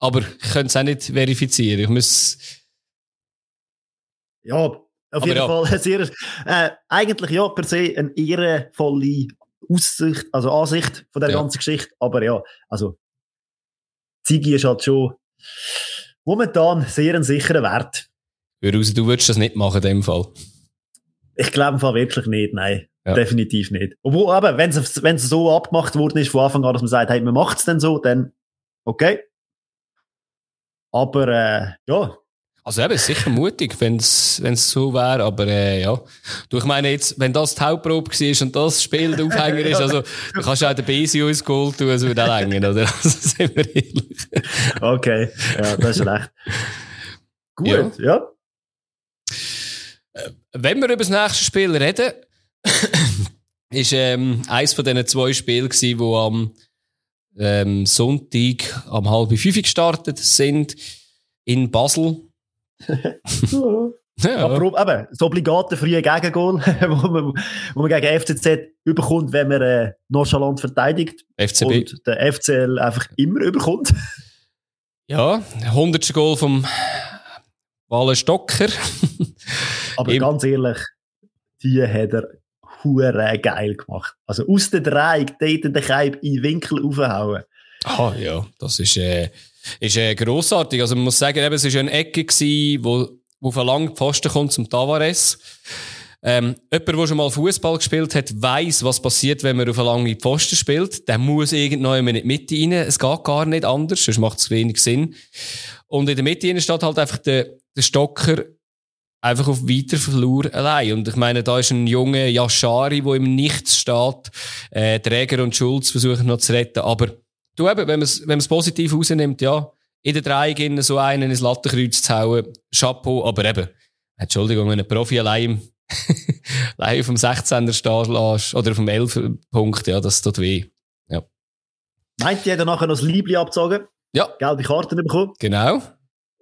Aber ich könnte es auch nicht verifizieren. Ich muss ja, auf Aber jeden ja. Fall sehr, äh, eigentlich ja, per se eine ehrenvolle Aussicht, also Ansicht von der ja. ganzen Geschichte. Aber ja, also, Ziggy ist halt schon momentan sehr ein sicherer Wert. Raus, du würdest das nicht machen in dem Fall. Ich glaube im Fall wirklich nicht, nein. Ja. Definitiv nicht. Obwohl, aber wenn es, wenn es so abgemacht worden ist von Anfang an, dass man sagt, hey, man macht es denn so, dann okay. Aber äh, ja, also eben, sicher mutig, wenn es so wäre, aber äh, ja. Du, ich meine jetzt, wenn das die Hauptprobe war und das Spiel der Aufhänger ist, also du kannst auch den Basi ins Goal tun, es würde auch länger, oder? Also sind wir ehrlich. Okay, ja, das ist recht. Gut, ja. ja. Äh, wenn wir über das nächste Spiel reden, ist ähm, eins von diesen zwei Spielen gewesen, die am ähm, Sonntag am halb fünf gestartet sind in Basel. Ja. Aber eben, das obligate frühe Gegengol, wo man, wo man gegen FCZ überkommt, wenn man äh, nonchalant verteidigt. FCB. Und der FCL einfach immer überkommt. Ja, 100. Goal vom Wale Stocker. Aber Im ganz ehrlich, die hat er hure geil gemacht. Also aus der Dreieck, dort den Keib in den Winkel aufhauen. Ah, ja, das ist, äh, ist äh, grossartig. Also man muss sagen, eben, es war eine Ecke, gewesen, wo, wo verlangt Pfosten kommt zum Tavares. Ähm, jemand, der schon mal Fußball gespielt hat, weiß, was passiert, wenn man auf eine lange Pfosten spielt. Der muss irgendwann in die Mitte rein. Es geht gar nicht anders, sonst macht es wenig Sinn. Und in der Mitte rein steht halt einfach der, der Stocker einfach auf Weiterverlor allein. Und ich meine, da ist ein junger Yashari, der im Nichts steht. Äh, Träger und Schulz versuchen noch zu retten. Aber Du eben, wenn man es, wenn man es positiv rausnimmt, ja, in der Dreieck so einen ins Lattenkreuz zu hauen, Chapeau, aber eben, Entschuldigung, wenn ein Profi allein, allein auf dem 16er stehen lässt, oder auf dem 11 Punkt, ja, das tut weh. Ja. Meint jeder nachher noch das Liebling abzogen? Ja. Gelbe Karten bekommen? Genau.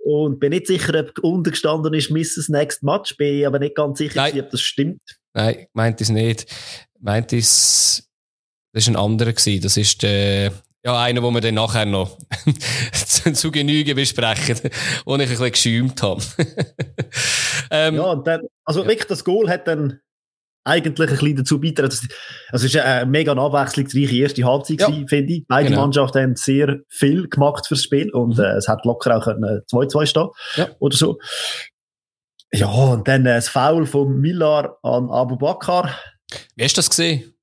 Und bin nicht sicher, ob untergestanden ist, Mrs. Next Match, bin aber nicht ganz sicher, Nein. ob das stimmt. Nein, meint es nicht. Meint es, das war ein anderer gewesen. Das ist der, ja, einer, wo wir dann nachher noch zu, Genüge besprechen, wo ich ein bisschen geschäumt habe. ähm, ja, und dann, also wirklich, das Goal hat dann eigentlich ein bisschen dazu beitragen. Also es ist eine mega abwechslungsreiche erste Halbzeit ja. finde ich. Beide genau. Mannschaften haben sehr viel gemacht fürs Spiel und mhm. äh, es hat locker auch 2-2 stehen ja. oder so. Ja, und dann äh, das Foul von Millar an Abu Bakr. Wie hast du das gesehen?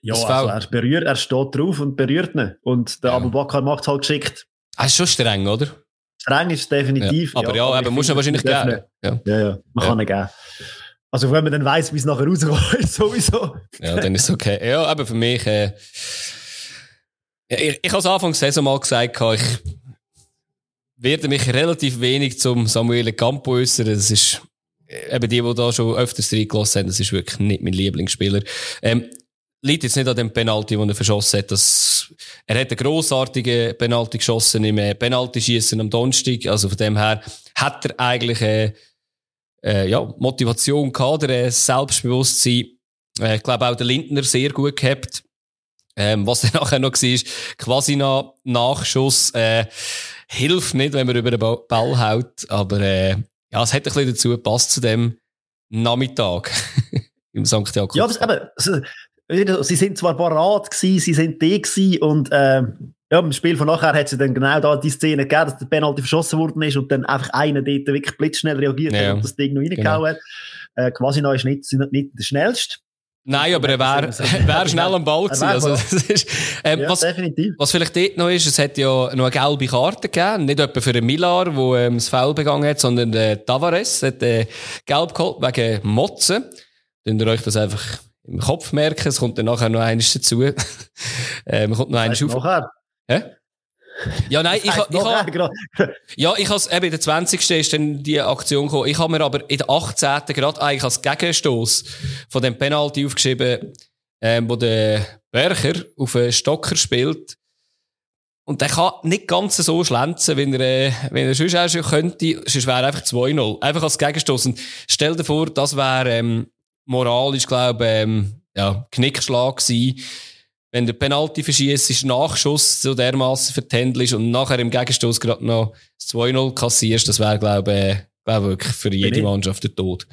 Ja, also er berührt, er steht drauf und berührt ihn. Und der ja. Abu Bakr macht es halt geschickt. Ah, ist schon streng, oder? Streng ist es definitiv. Ja, aber ja, ja aber muss er wahrscheinlich geben. Ja. ja, ja, man kann ihn geben. Also wenn man dann weiss, wie es nachher rauskommt, ist sowieso. ja, dann ist es okay. Ja, aber für mich, äh, ich, ich habe es Anfang der Saison mal gesagt, ich werde mich relativ wenig zum Samuel Campo äußern. Das ist eben die, die da schon öfters reingelassen haben, das ist wirklich nicht mein Lieblingsspieler. Ähm, liegt jetzt nicht an dem Penalty, den er verschossen hat. Das, er hat einen grossartigen Penalty geschossen im äh, Penalty-Schießen am Donnerstag. Also von dem her hat er eigentlich äh, äh, ja, Motivation gehabt, äh, Selbstbewusstsein. Ich glaube auch der Lindner sehr gut gehabt. Ähm, was dann nachher noch war, quasi nach Nachschuss, äh, hilft nicht, wenn man über den Ball haut. Aber äh, ja, es hat ein bisschen dazu gepasst zu dem Nachmittag im St. Jakob. Ja, aber, aber sie sind zwar parat gewesen, sie sind die gewesen und, äh, ja, im Spiel von nachher hat sie dann genau da die Szene gegeben, dass der Penalty verschossen worden ist und dann einfach einer dort wirklich blitzschnell reagiert ja, hat und das Ding noch reingehauen genau. hat. Äh, quasi noch ist nicht, nicht der schnellste. Nein, aber er wäre wär schnell am Ball gewesen. Also, das ist, ähm, ja, was, definitiv. was vielleicht dort noch ist, es hat ja noch eine gelbe Karte gegeben. Nicht etwa für den Millar, der ähm, das Foul begangen hat, sondern der Tavares hat äh, gelb geholt wegen Motzen. Dann ihr euch das einfach im Kopf merken. Es kommt dann nachher noch eines dazu. ähm, kommt noch eines auf. Nachher? Hä? Ja, nein, ich, ich, ich, ja, ich has, eben, der 20. ist dann die Aktion gekommen. Ich habe mir aber in der 18. gerade eigentlich als Gegenstoß von dem Penalty aufgeschrieben, ähm, wo der Bercher auf einen Stocker spielt. Und der kann nicht ganz so schlänzen, wenn er, äh, wenn er sonst auch schon könnte. Sonst wäre einfach 2-0. Einfach als Gegenstoß. Und stell dir vor, das wäre, ähm, moralisch, glaube ähm, ja, Knickschlag gewesen wenn der Penalty verschießt, ist Nachschuss so dermaßen vertändelt ist und nachher im Gegenstoß gerade noch das 2-0 kassierst, das wäre, glaube ich, glaub wirklich für jede Mannschaft der Tod.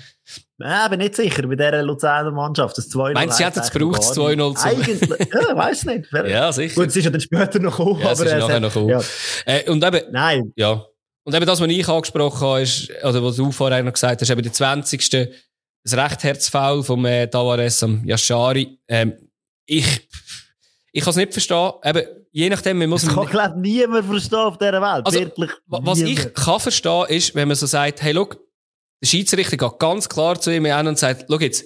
Ja, bin nicht sicher, bei dieser Luzerner Mannschaft, das 2-0. Meinst du, sie hätten es gebraucht, das 2-0 zu Eigentlich, ja, weiss nicht. ja, sicher. Gut, es ist ja dann später noch gekommen. Ja, es ist nachher noch gekommen. Ja. Äh, und eben, Nein. Ja. Und eben das, was ich angesprochen habe, ist, oder was du vorher noch gesagt hast, eben der 20. das Rechtherzfoul vom äh, Tavares am Yashari. Ähm, ich, ich kann es nicht verstehen. Eben, je nachdem, man muss... Das kann, glaube niemand verstehen auf dieser Welt. Also, Wirklich was niemand. ich kann verstehen, ist, wenn man so sagt, hey, look, der Schiedsrichter geht ganz klar zu ihm an und sagt, schau jetzt,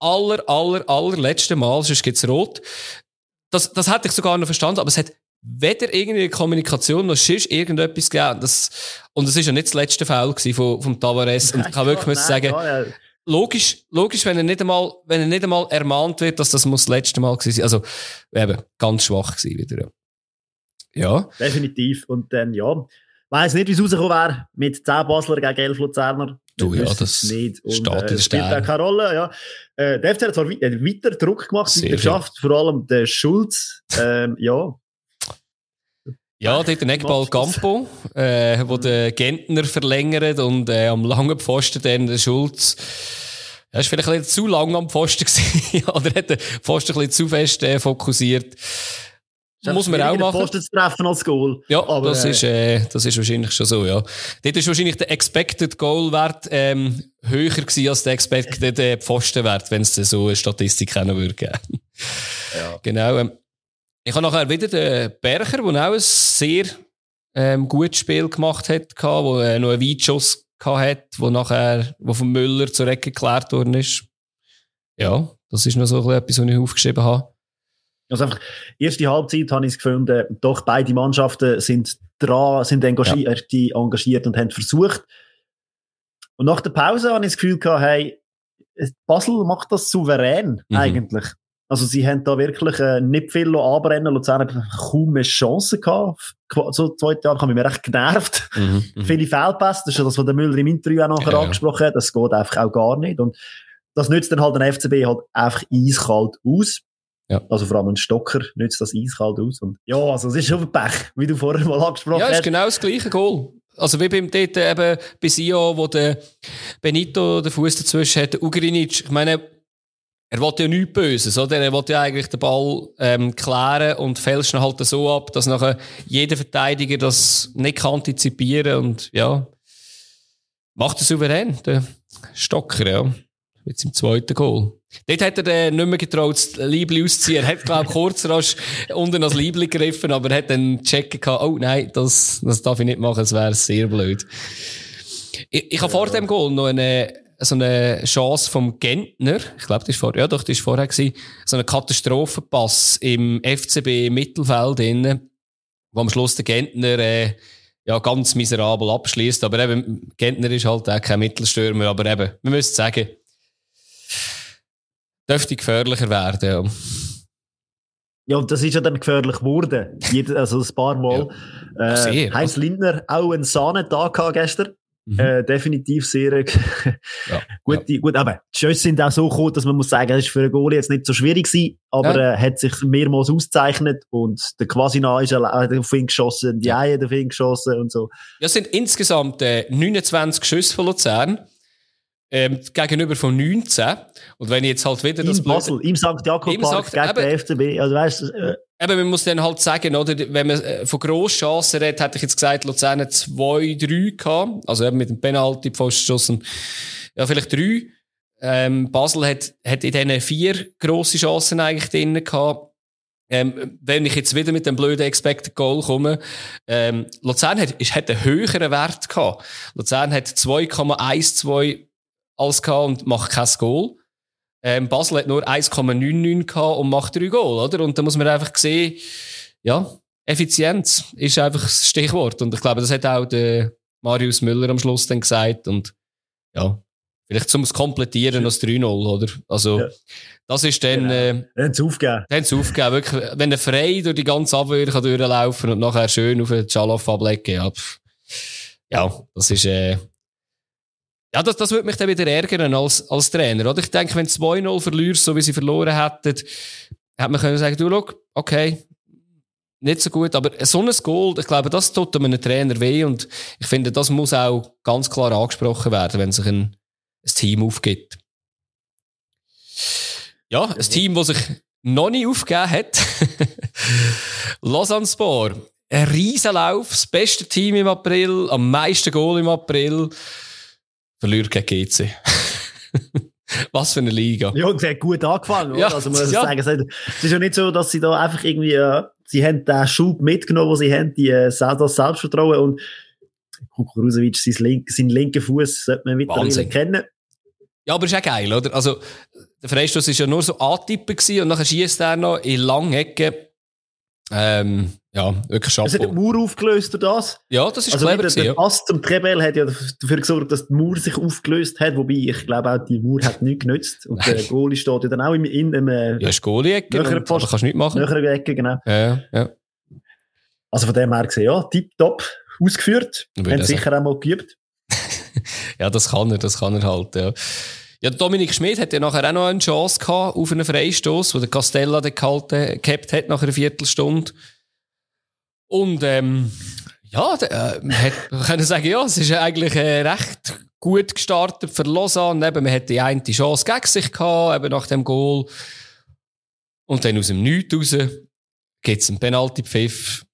aller, aller, allerletzte Mal, sonst gibt's rot. Das, das hätte ich sogar noch verstanden, aber es hat weder irgendeine Kommunikation noch sonst irgendetwas gegeben. Das, und es ist ja nicht das letzte Fall von, vom Tavares. Und ich kann wirklich nein, sagen, ja, ja logisch, logisch, wenn er nicht einmal, wenn er nicht einmal ermahnt wird, dass das muss das letzte Mal gewesen sein. Also, eben, ganz schwach gewesen wieder, ja. Definitiv. Und dann, ja. Weiß nicht, wie es rausgekommen wäre mit 10 Basler gegen 11 Luzerner. Du, ja, das nicht. Und, steht äh, in spielt auch keine Rolle, ja. Äh, der FC hat zwar weiter, weiter Druck gemacht, weiter geschafft, vor allem der Schulz, ähm, ja. Ja, dort der Eckball Campo, äh, wo der Gentner verlängert und äh, am langen Pfosten dann der Schulz. Er ist vielleicht ein bisschen zu lang am Pfosten gewesen, oder hat den Pfosten ein bisschen zu fest äh, fokussiert. Das muss man auch machen. Pfosten zu treffen als Goal. Ja, aber, das, äh, ist, äh, das ist wahrscheinlich schon so, ja. Dort ist wahrscheinlich der Expected Goal Wert ähm, höher gewesen als der Expected äh, Pfostenwert, wenn es so eine Statistik kennen würde. ja. Genau. Ähm, ich habe nachher wieder den Berger, der auch ein sehr ähm, gutes Spiel gemacht hat, wo äh, noch einen Weitschuss hat, wo nachher, wo von Müller zur Ecke geklärt worden ist. Ja, das ist noch so etwas, was ich aufgeschrieben habe. Also einfach, erste Halbzeit habe ich gefunden, doch beide Mannschaften sind dran, sind engagiert, ja. engagiert und haben versucht. Und nach der Pause habe ich das Gefühl gehabt, hey, Basel macht das souverän, mhm. eigentlich. Also sie haben da wirklich äh, nicht viel anbrennen. Luzern hat kaum mehr Chancen gehabt. So zweite Jahr habe ich mich recht genervt. Mhm, mhm, Viele Fehlpässe, das ist das, was der Müller im Interview auch nachher ja, angesprochen hat. Das geht einfach auch gar nicht. Und das nützt dann halt den FCB halt einfach eiskalt aus. Ja. Also vor allem ein Stocker nützt das eiskalt aus. Und ja, also es ist schon ein Pech, wie du vorher mal angesprochen hast. Ja, es ist genau das gleiche Goal. Also wie beim dort eben bei Sio, wo der Benito den Fuß dazwischen hat, Ugrinic, ich meine, er wollte ja nichts Böses, oder? Er wollte ja eigentlich den Ball ähm, klären und fälscht ihn halt so ab, dass nachher jeder Verteidiger das nicht kann antizipieren und ja, macht er souverän, der Stocker, ja. Jetzt im zweiten Goal. Dort hat er nicht mehr getraut, das Liebling auszuziehen. Er hat, glaube ich, kurz rasch unten das Liebling gegriffen, aber er hat dann checken gehabt, oh nein, das, das darf ich nicht machen, das wäre sehr blöd. Ich, ich habe vor dem Goal noch eine, so eine Chance vom Gentner, ich glaube, das ist vor, ja doch, das ist vorher gewesen, so einen Katastrophenpass im FCB Mittelfeld innen, wo am Schluss der Gentner, äh, ja, ganz miserabel abschließt. Aber eben, Gentner ist halt auch kein Mittelstürmer, aber eben, wir müssen sagen, dürfte gefährlicher werden, ja. Ja, und das ist ja dann gefährlich geworden. also ein paar Mal. Ja. Äh, Heinz Lindner auch einen Sahnentag gestern. Mhm. Äh, definitiv sehr äh, ja, gute, ja. gut, aber die Schüsse sind auch so gekommen, dass man muss sagen, es ist für einen Goalie jetzt nicht so schwierig gewesen, aber ja. äh, hat sich mehrmals ausgezeichnet und der Quasina ist auf ihn geschossen, die. Eier auf ihn geschossen und so. Ja, es sind insgesamt äh, 29 Schüsse von Luzern ähm, gegenüber von 19. Und wenn ich jetzt halt wieder in das Basel, im St. Jakob Park gegen den FCB, also weißt äh, Eben, man muss dann halt sagen, oder, wenn man äh, von Grosschancen redet, hätte ich jetzt gesagt, Luzern hat zwei, drei gehabt. Also eben mit dem Penalty, Pfostenschuss ja, vielleicht drei. Ähm, Basel hat, hat in diesen vier grosse Chancen eigentlich drinnen gehabt. Ähm, wenn ich jetzt wieder mit dem blöden Expected Goal komme, ähm, Luzern hat, ist, hat einen höheren Wert gehabt. Luzern hat 2,12 alles gehabt und macht kein Goal. Ähm, Basel hat nur 1,99 gehabt und macht drei Goal, oder? Und da muss man einfach sehen, ja, Effizienz ist einfach das Stichwort. Und ich glaube, das hat auch der Marius Müller am Schluss dann gesagt. Und ja, vielleicht zum Komplettieren als 3-0, oder? Also, ja. das ist dann, genau. äh, dann sie aufgegeben. Dann sie aufgegeben. Wirklich, wenn er frei durch die ganze Abwehr kann durchlaufen und nachher schön auf den Chaloff ablegen, ja, pff. ja, das ist, äh, ja, das, das würde mich dann wieder ärgern als, als Trainer, oder? Ich denke, wenn du 2-0 verlierst, so wie sie verloren hätten, hätte man können sagen, du, schau, okay, nicht so gut, aber so ein Goal, ich glaube, das tut einem Trainer weh und ich finde, das muss auch ganz klar angesprochen werden, wenn sich ein, ein Team aufgibt. Ja, ein Team, das sich noch nicht aufgegeben hat. Lausanne Sport. Ein Riesenlauf, das beste Team im April, am meisten Goal im April verliert gegen GC. Was für eine Liga. Ja, und sie hat gut angefangen, oder? Ja, also muss ja. sagen, es ist ja nicht so, dass sie da einfach irgendwie, äh, sie haben den Schub mitgenommen, wo sie haben, die, äh, das Selbstvertrauen und Kukurusevic, sein, link, sein linker Fuß sollte man mittlerweile kennen. Ja, aber ist auch geil, oder? Also, der Freistoß war ja nur so antippen und dann schießt er noch in Langecke. Ähm, ja, wirklich Chapeau. Es hat die Mauer aufgelöst durch das. Ja, das ist also clever gewesen, der Pass zum Trebel hat ja dafür gesorgt, dass die Mauer sich aufgelöst hat, wobei ich glaube auch, die Mauer hat nichts genützt. Und der Goalie steht ja dann auch in, in einem... Äh, ja, ist Goalie-Ecke, da kannst du nichts machen. Nähere Ecke, genau. Ja, ja. Also von dem her gesehen, ja, tipptopp ausgeführt. Haben sicher auch mal geübt. ja, das kann er, das kann er halt, ja. Ja, Dominik Schmidt hat ja nachher auch noch eine Chance gehabt auf einen Freistoß, wo der Castella den gehalten, gehabt hat nach einer Viertelstunde. Und ähm, ja, äh, man, man kann sagen, ja, es ist eigentlich äh, recht gut gestartet für Lausanne. Eben, man hat die eine Chance gegen sich gehabt, eben nach dem Goal. Und dann aus dem Nichts raus gibt es einen Penalty-Pfiff.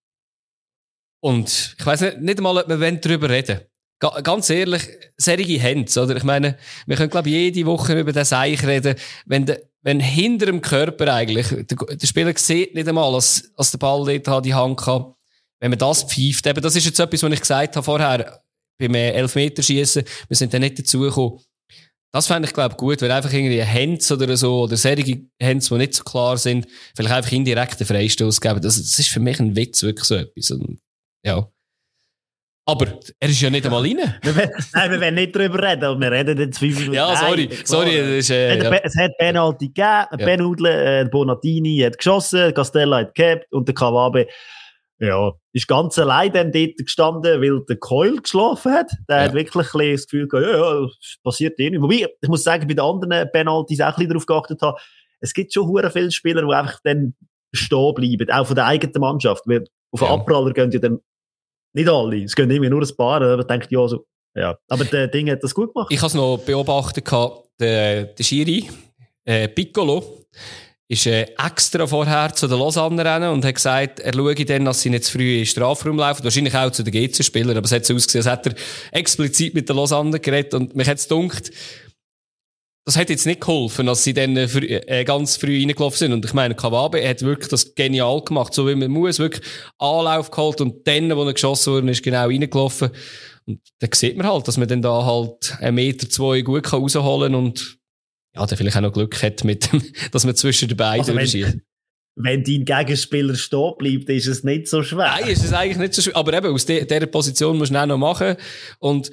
Und ich weiß nicht, nicht einmal, ob wir darüber reden Ga ganz ehrlich, serige Hände, oder? Ich meine, wir können, glaube jede Woche über den Seich reden. Wenn, de, wenn hinter dem Körper eigentlich, der, der Spieler sieht nicht einmal, als, als der Ball dort die Hand hat, wenn man das pfeift, eben, das ist jetzt etwas, was ich gesagt habe vorher, beim Elfmeterschießen, wir sind dann nicht dazugekommen. Das fände ich, glaube gut, weil einfach irgendwie Händs oder so, oder serige Händs, die nicht so klar sind, vielleicht einfach indirekten Freistoß geben. Das, das ist für mich ein Witz, wirklich so etwas. Und, ja. Aber er ist ja nicht einmal rein. Nein, wir wollen nicht darüber reden. Wir reden jetzt fünf Minuten. Ja, sorry. Nein, sorry ist, äh, ja. Es hat Penalty gegeben. Ja. Benudle, äh, Bonatini hat geschossen, Castella hat gehabt und der Kawabe, ja, ist ganz allein dann dort gestanden, weil der Keul geschlafen hat. Der ja. hat wirklich ein das Gefühl gehabt, ja, ja, passiert eh nicht. Wobei, ich muss sagen, bei den anderen Penalties auch ein bisschen darauf geachtet habe, es gibt schon hure viele Spieler, die einfach dann stehen bleiben, auch von der eigenen Mannschaft. Weil auf ja. Abpraller gehen ja dann nicht alle. Es gehen immer nur ein paar, aber ich denke, ja, so, ja. Aber der Ding hat das gut gemacht. Ich habe es noch beobachtet, der, der Schiri, äh, Piccolo, ist äh, extra vorher zu den Lausanne rennen und hat gesagt, er schaue dann, dass sie nicht zu früh in den Strafraum laufen. Wahrscheinlich auch zu den GC-Spielern, aber es hat so ausgesehen, als hätte er explizit mit den Lausanne geredet und mich hat es gedacht, das hat jetzt nicht geholfen, dass sie dann äh, äh, ganz früh reingelaufen sind. Und ich meine, Kawabe hat wirklich das genial gemacht, so wie man muss, wirklich Anlauf geholt und dann, wo er geschossen wurde, ist genau reingelaufen. Und da sieht man halt, dass man dann da halt einen Meter, zwei gut kann rausholen und ja, der vielleicht auch noch Glück hat mit dem, dass man zwischen den beiden also wenn, wenn dein Gegenspieler stehen bleibt, ist es nicht so schwer. Nein, ist es eigentlich nicht so schwer. Aber eben, aus de dieser Position musst du auch noch machen. Und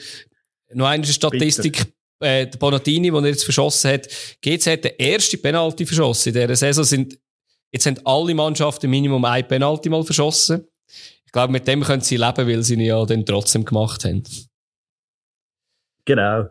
noch eine Statistik. Bitte äh, der Bonatini, den er jetzt verschossen hat, GC hat den ersten Penalty verschossen in dieser Saison. Sind, jetzt haben alle Mannschaften Minimum ein Penalty mal verschossen. Ich glaube, mit dem können sie leben, weil sie ihn ja dann trotzdem gemacht haben. Genau.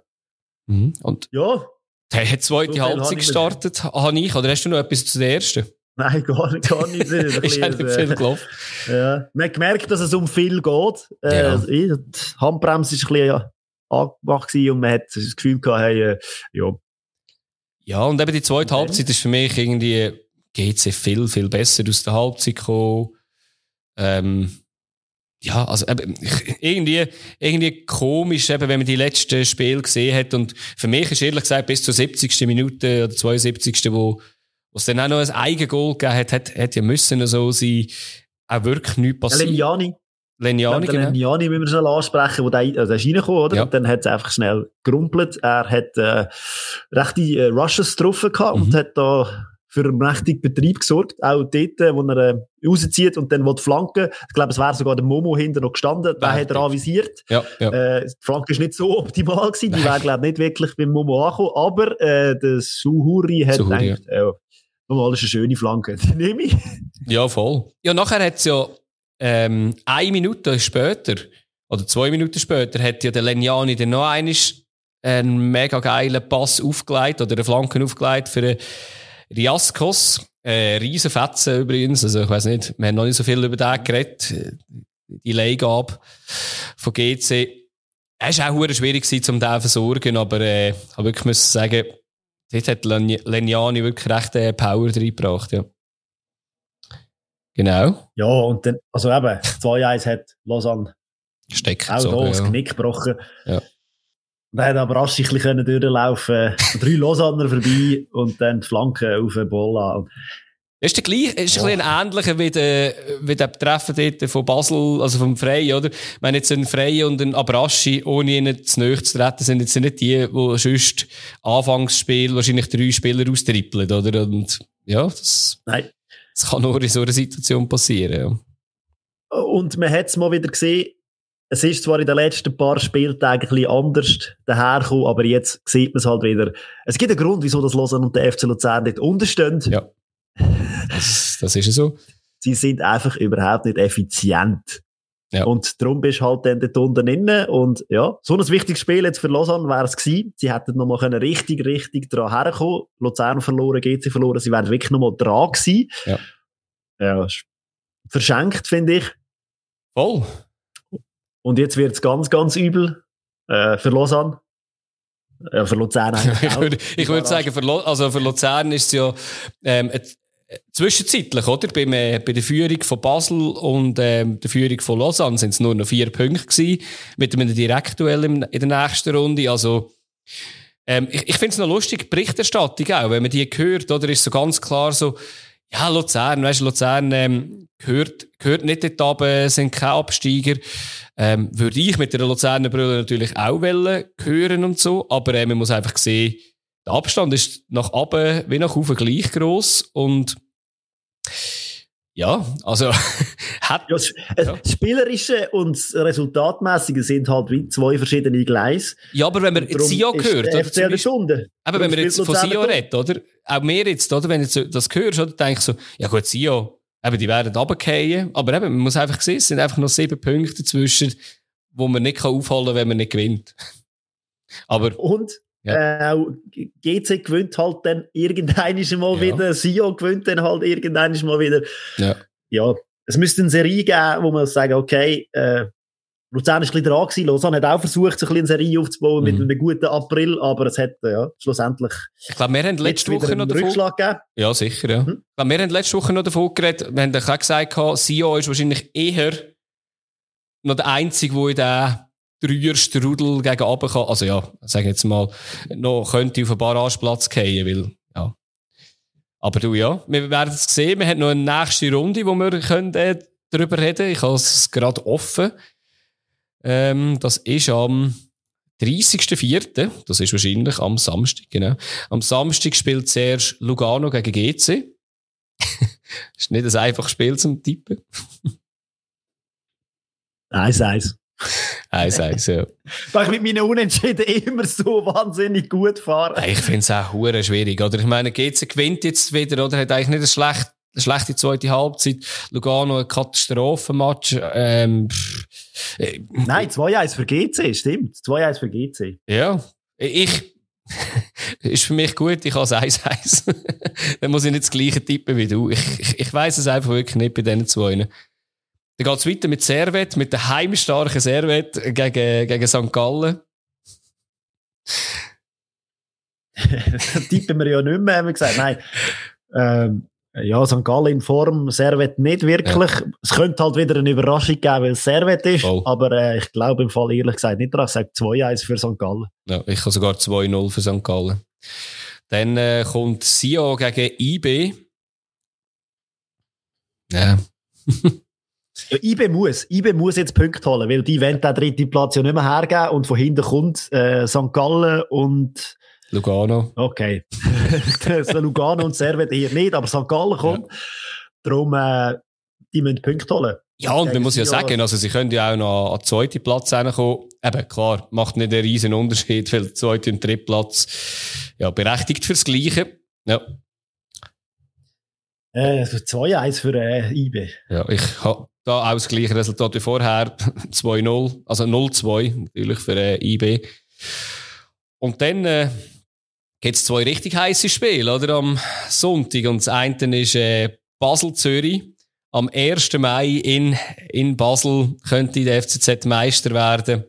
Mhm. Und ja. Der hat zweite so Halbzeit gestartet, habe ich. Oder hast du noch etwas zu der ersten? Nein, gar nicht. Gar nicht. ist nicht viel gelaufen. Ja. Man hat gemerkt, dass es um viel geht. Äh, ja. Die Handbremse ist ein bisschen, ja, angemacht gewesen und man hat das Gefühl gehabt, hey, äh, ja. Ja, und eben die zweite Okay. Halbzeit ist für mich irgendwie GC viel, viel besser aus der Halbzeit gekommen. Ähm, ja, also eben, irgendwie, irgendwie komisch, eben, wenn man die letzten Spiele gesehen hat. Und für mich ist ehrlich gesagt bis zur 70. Minute oder 72. wo es dann auch noch ein Eigengoal gegeben hat, hat, hat ja müssen so sein, auch wirklich nichts passiert. Leniani. Leniani, genau. Leniani müssen wir schnell ansprechen, wo der, also der ist reingekommen, oder? Ja. Und dann hat es einfach schnell gerumpelt. Er hat äh, rechte äh, Rushes getroffen gehabt Mhm. und hat da für einen mächtigen Betrieb gesorgt. Auch dort, äh, wo er äh, rauszieht und dann will flanken. Ich glaube, es wäre sogar der Momo hinter noch gestanden. Den hat er Perfekt. anvisiert. Ja, ja. Äh, die Flanke ist nicht so optimal gewesen. Die wäre, glaube ich, nicht wirklich beim Momo angekommen. Aber äh, der Suhuri hat Suhuri, gedacht, ja. Normal ist eine schöne Flanke. Die nehme ich. Ja, voll. Ja, nachher hat's ja, ähm, eine Minute später, oder zwei Minuten später, hat ja der Leniani dann noch einmal einen mega geilen Pass aufgelegt, oder eine Flanke aufgelegt für den Riaskos. Äh, Riesenfetzen übrigens, also ich weiß nicht, wir haben noch nicht so viel über den geredet, äh, die Leihgabe von GC. Es war auch schwierig, um den zu versorgen, aber äh, ich wirklich müssen sagen, dort hat Len- Leniani wirklich recht äh, Power reingebracht, ja. Genau. Ja, und dann, also eben, 2-1 hat Lausanne Steckt auch da das ja. Knick gebrochen. Ja. Wir haben aber rasch ein bisschen durchlaufen Drei Lausanner vorbei und dann die Flanke auf den Bolla. Ist der gleich, ist ein bisschen ähnlicher wie der, wie der Treffen dort von Basel, also vom Frey, oder? Ich meine, jetzt ein Frey und ein Abraschi, ohne ihnen zu nahe zu treten, sind jetzt nicht die, die sonst Anfangsspiel wahrscheinlich drei Spieler austrippeln, oder? Und, ja, das, Nein. Das kann nur in so einer Situation passieren, ja. Und man hat es mal wieder gesehen, es ist zwar in den letzten paar Spieltagen ein bisschen anders dahergekommen, aber jetzt sieht man es halt wieder. Es gibt einen Grund, wieso das Lausanne und der FC Luzern nicht unterstehen. Ja. Das, das ist ja so. Sie sind einfach überhaupt nicht effizient. Ja. Und darum bist halt dann dort unten inne. Und ja, so ein wichtiges Spiel jetzt für Lausanne wäre es gewesen. Sie hätten nochmal können richtig, richtig dran herkommen. Luzern verloren, GC verloren. Sie wären wirklich nochmal dran gewesen. Ja. Ja, verschenkt, finde ich. Voll. Und jetzt wird es ganz, ganz übel äh, für Lausanne. Ja, für Luzern eigentlich ich auch. würde, ich würde sagen, für, Lo- also für Luzern ist es ja ähm, äh, zwischenzeitlich, oder? Beim, äh, bei der Führung von Basel und ähm, der Führung von Lausanne sind es nur noch vier Punkte gewesen, mit einem Direktduell im, in der nächsten Runde. Also ähm, ich, ich finde es noch lustig, Berichterstattung auch, wenn man die hört, oder ist so ganz klar so, ja, Luzern, weißt du, Luzern ähm, gehört, gehört nicht dort runter, sind keine Absteiger. Ähm, würde ich mit der Luzerner Brille natürlich auch wollen, hören und so, aber äh, man muss einfach sehen, der Abstand ist nach oben wie nach oben gleich gross und ja, also hat Ja, das, äh, Ja. Spielerische und das Resultatmäßige sind halt wie zwei verschiedene Gleise. ja, aber wenn man Sion ist hört, der oder, FCL Beispiel, aber wenn man jetzt von gut. redet, oder? Auch mir jetzt, oder? Wenn du das hörst, oder? Denke ich so, ja gut, Sion, eben, die werden runterfallen, aber eben, man muss einfach sehen, es sind einfach noch sieben Punkte dazwischen, wo man nicht kann aufholen kann, wenn man nicht gewinnt. Aber, Und äh, auch GC gewinnt halt dann irgendwann mal Ja. wieder, Sion gewinnt dann halt irgendwann mal wieder. ja. Ja, es müsste eine Serie geben, wo man sagen, okay, äh, Luzern ist ein bisschen dran gewesen, Lausanne hat auch versucht, so ein bisschen eine Serie aufzubauen mit Mhm. einem guten April, aber es hat äh, ja, schlussendlich ich glaube, wir haben letzte Woche noch davon Rückschlag gegeben. Ja, sicher, ja. Mhm. Ich glaube, Wir haben letzte Woche noch davon geredet, wir haben auch gesagt, Sio ist wahrscheinlich eher noch der Einzige, der in den Dreierstrudel gegen oben kann. Also ja, sag jetzt mal, noch könnte auf einen Barrageplatz fallen, weil, ja. Aber du, ja, wir werden es sehen. Wir haben noch eine nächste Runde, wo wir können, äh, darüber reden Ich habe es gerade offen. Ähm, das ist am 30.04., das ist wahrscheinlich am Samstag, genau. Am Samstag spielt zuerst Lugano gegen GC. ist nicht ein einfaches Spiel zum Tippen. Eins, eins. Eins, eins, ja. Weil ich mit meinen Unentschieden immer so wahnsinnig gut fahre. Ich finde es auch hure schwierig, oder? Ich meine, GC gewinnt jetzt wieder, oder? Hat eigentlich nicht eine schlechte, eine schlechte zweite Halbzeit. Lugano ein Katastrophenmatch. Ähm, äh, Nein, 2-1 für GC, stimmt. 2-1 für GC. Ja, ich, ist für mich gut, ich habe es 1-1. Dann muss ich nicht das gleiche tippen wie du. Ich, ich, ich weiss es einfach wirklich nicht bei diesen zwei. Dann geht es weiter mit Servet, mit der heimstarken Servet gegen, gegen St. Gallen. tippen wir ja nicht mehr, haben wir gesagt. Nein. Ähm, ja, St. Gallen in Form, Servet nicht wirklich. Ja. Es könnte halt wieder eine Überraschung geben, weil es Servet ist, oh. aber äh, ich glaube im Fall ehrlich gesagt nicht dran. Ich sage 2-1 für St. Gallen. Ja, ich habe sogar 2-0 für St. Gallen. Dann äh, kommt Sio gegen IB. Ja. ja, IB muss. IB muss jetzt Punkte holen, weil die wollen den dritten Platz ja nicht mehr hergeben und von hinten kommt äh, St. Gallen und Lugano. Okay. also Lugano und Servet hier nicht, aber St. Gallen kommt. Ja. Darum, äh, die müssen Punkte holen. Ja, und man muss ja sagen, also sie können ja auch noch an den zweiten Platz kommen. Eben, klar, macht nicht einen riesen Unterschied, weil der zweite und dritte Platz, ja, berechtigt fürs Gleiche. Ja. Äh, 2-1 für äh, IB. Ja, ich habe da auch das gleiche Resultat wie vorher. 2-0, also 0-2 natürlich für äh, IB. Und dann äh, gibt es zwei richtig heiße Spiele, oder? Am Sonntag. Und das eine ist äh, Basel-Zürich. Am 1. Mai in, in Basel könnte der FCZ Meister werden.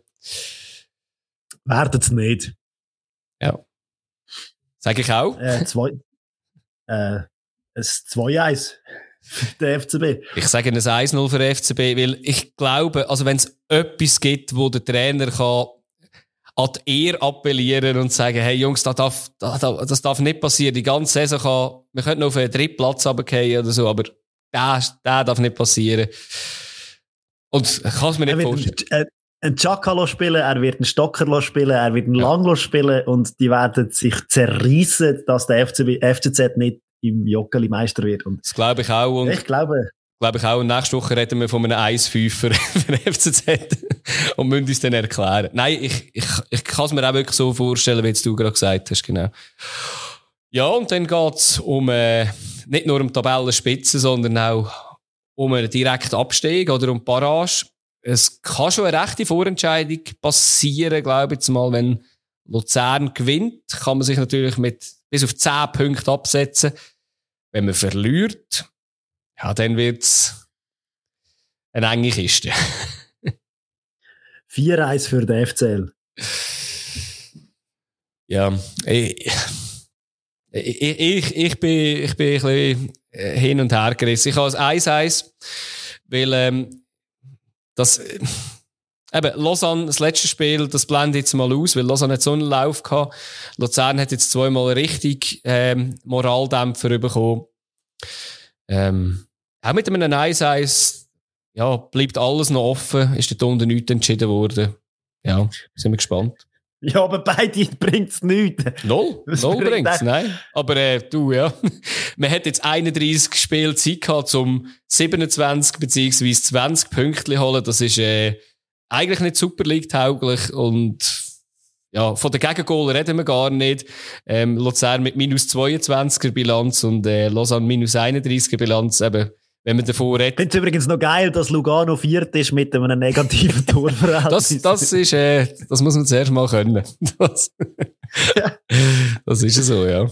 Werden es nicht. Ja. Sage ich auch. Äh, zwei, äh, ein 2-1 den FCB. Ich sage ein 1-0 für den FCB, weil ich glaube, also wenn es etwas gibt, wo der Trainer kann an die Ehre appellieren und sagen, hey Jungs, das darf, das darf nicht passieren. Die ganze Saison kann, wir könnten auf einen dritten Platz runtergehen oder so, aber das, das darf nicht passieren. Und ich kann es mir nicht vorstellen. Ein Chaka spielen, er wird einen Stocker spielen, er wird einen ja. Lang spielen und die werden sich zerreißen, dass der FCB, FCZ nicht im Joggeli Meister wird. Und das glaube ich auch. Und ich glaube, glaube ich auch. nächste Woche reden wir von einem 1-5 für, FCZ und müssen uns dann erklären. Nein, ich, ich, ich kann es mir auch wirklich so vorstellen, wie du gerade gesagt hast, genau. Ja, und dann geht's um, äh, nicht nur um Tabellenspitze, sondern auch um einen direkten Abstieg oder um Parage. Es kann schon eine rechte Vorentscheidung passieren, glaube ich jetzt mal, wenn Luzern gewinnt, kann man sich natürlich mit bis auf 10 Punkte absetzen. Wenn man verliert, ja, dann wird's eine enge Kiste. 4-1 für den FCL. Ja, ich, ich, ich, ich, bin, ich bin ein bisschen hin und her gerissen. Ich habe ein 1-1, weil ähm, das... Eben, Lausanne, das letzte Spiel, das blendet jetzt mal aus, weil Lausanne hat so einen Lauf gehabt. Luzern hat jetzt zweimal richtig ähm, Moraldämpfer bekommen. Ähm, auch mit einem 1-1, ja, bleibt alles noch offen, ist dort unten nichts entschieden worden. Ja, sind wir gespannt. Ja, aber beide bringt es nichts. Null, null bringt es, nein. Aber äh, du, ja. Man hat jetzt 31 Spiele Zeit gehabt, um 27 bzw. 20 Punkte zu holen. Das ist äh, eigentlich nicht Super League-tauglich und ja, von den Gegengoal reden wir gar nicht. Ähm, Luzern mit minus 22er Bilanz und äh, Lausanne minus 31er Bilanz. Eben, wenn man davon redet. Ich finde es übrigens noch geil, dass Lugano viert ist mit einem negativen Torverhältnis. das, das ist, äh, das muss man zuerst mal können. Das, das ist so, ja.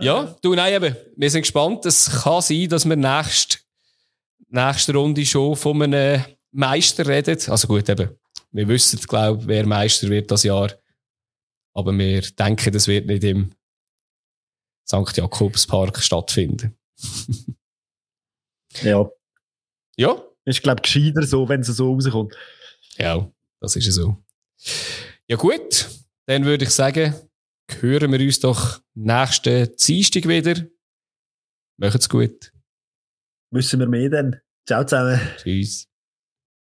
Ja, du, nein, eben, wir sind gespannt. Es kann sein, dass wir nächste, nächste Runde schon von einem Meister reden. Also gut, eben, wir wissen, glaube ich, wer Meister wird das Jahr. Aber wir denken, das wird nicht im St. Jakobspark stattfinden. ja. Ja. Ist, glaube ich, gescheiter so, wenn es so rauskommt. Ja, das ist so. Ja, gut. Dann würde ich sagen, hören wir uns doch nächsten Dienstag wieder. Macht's gut. Müssen wir mehr dann. Ciao zusammen. Tschüss.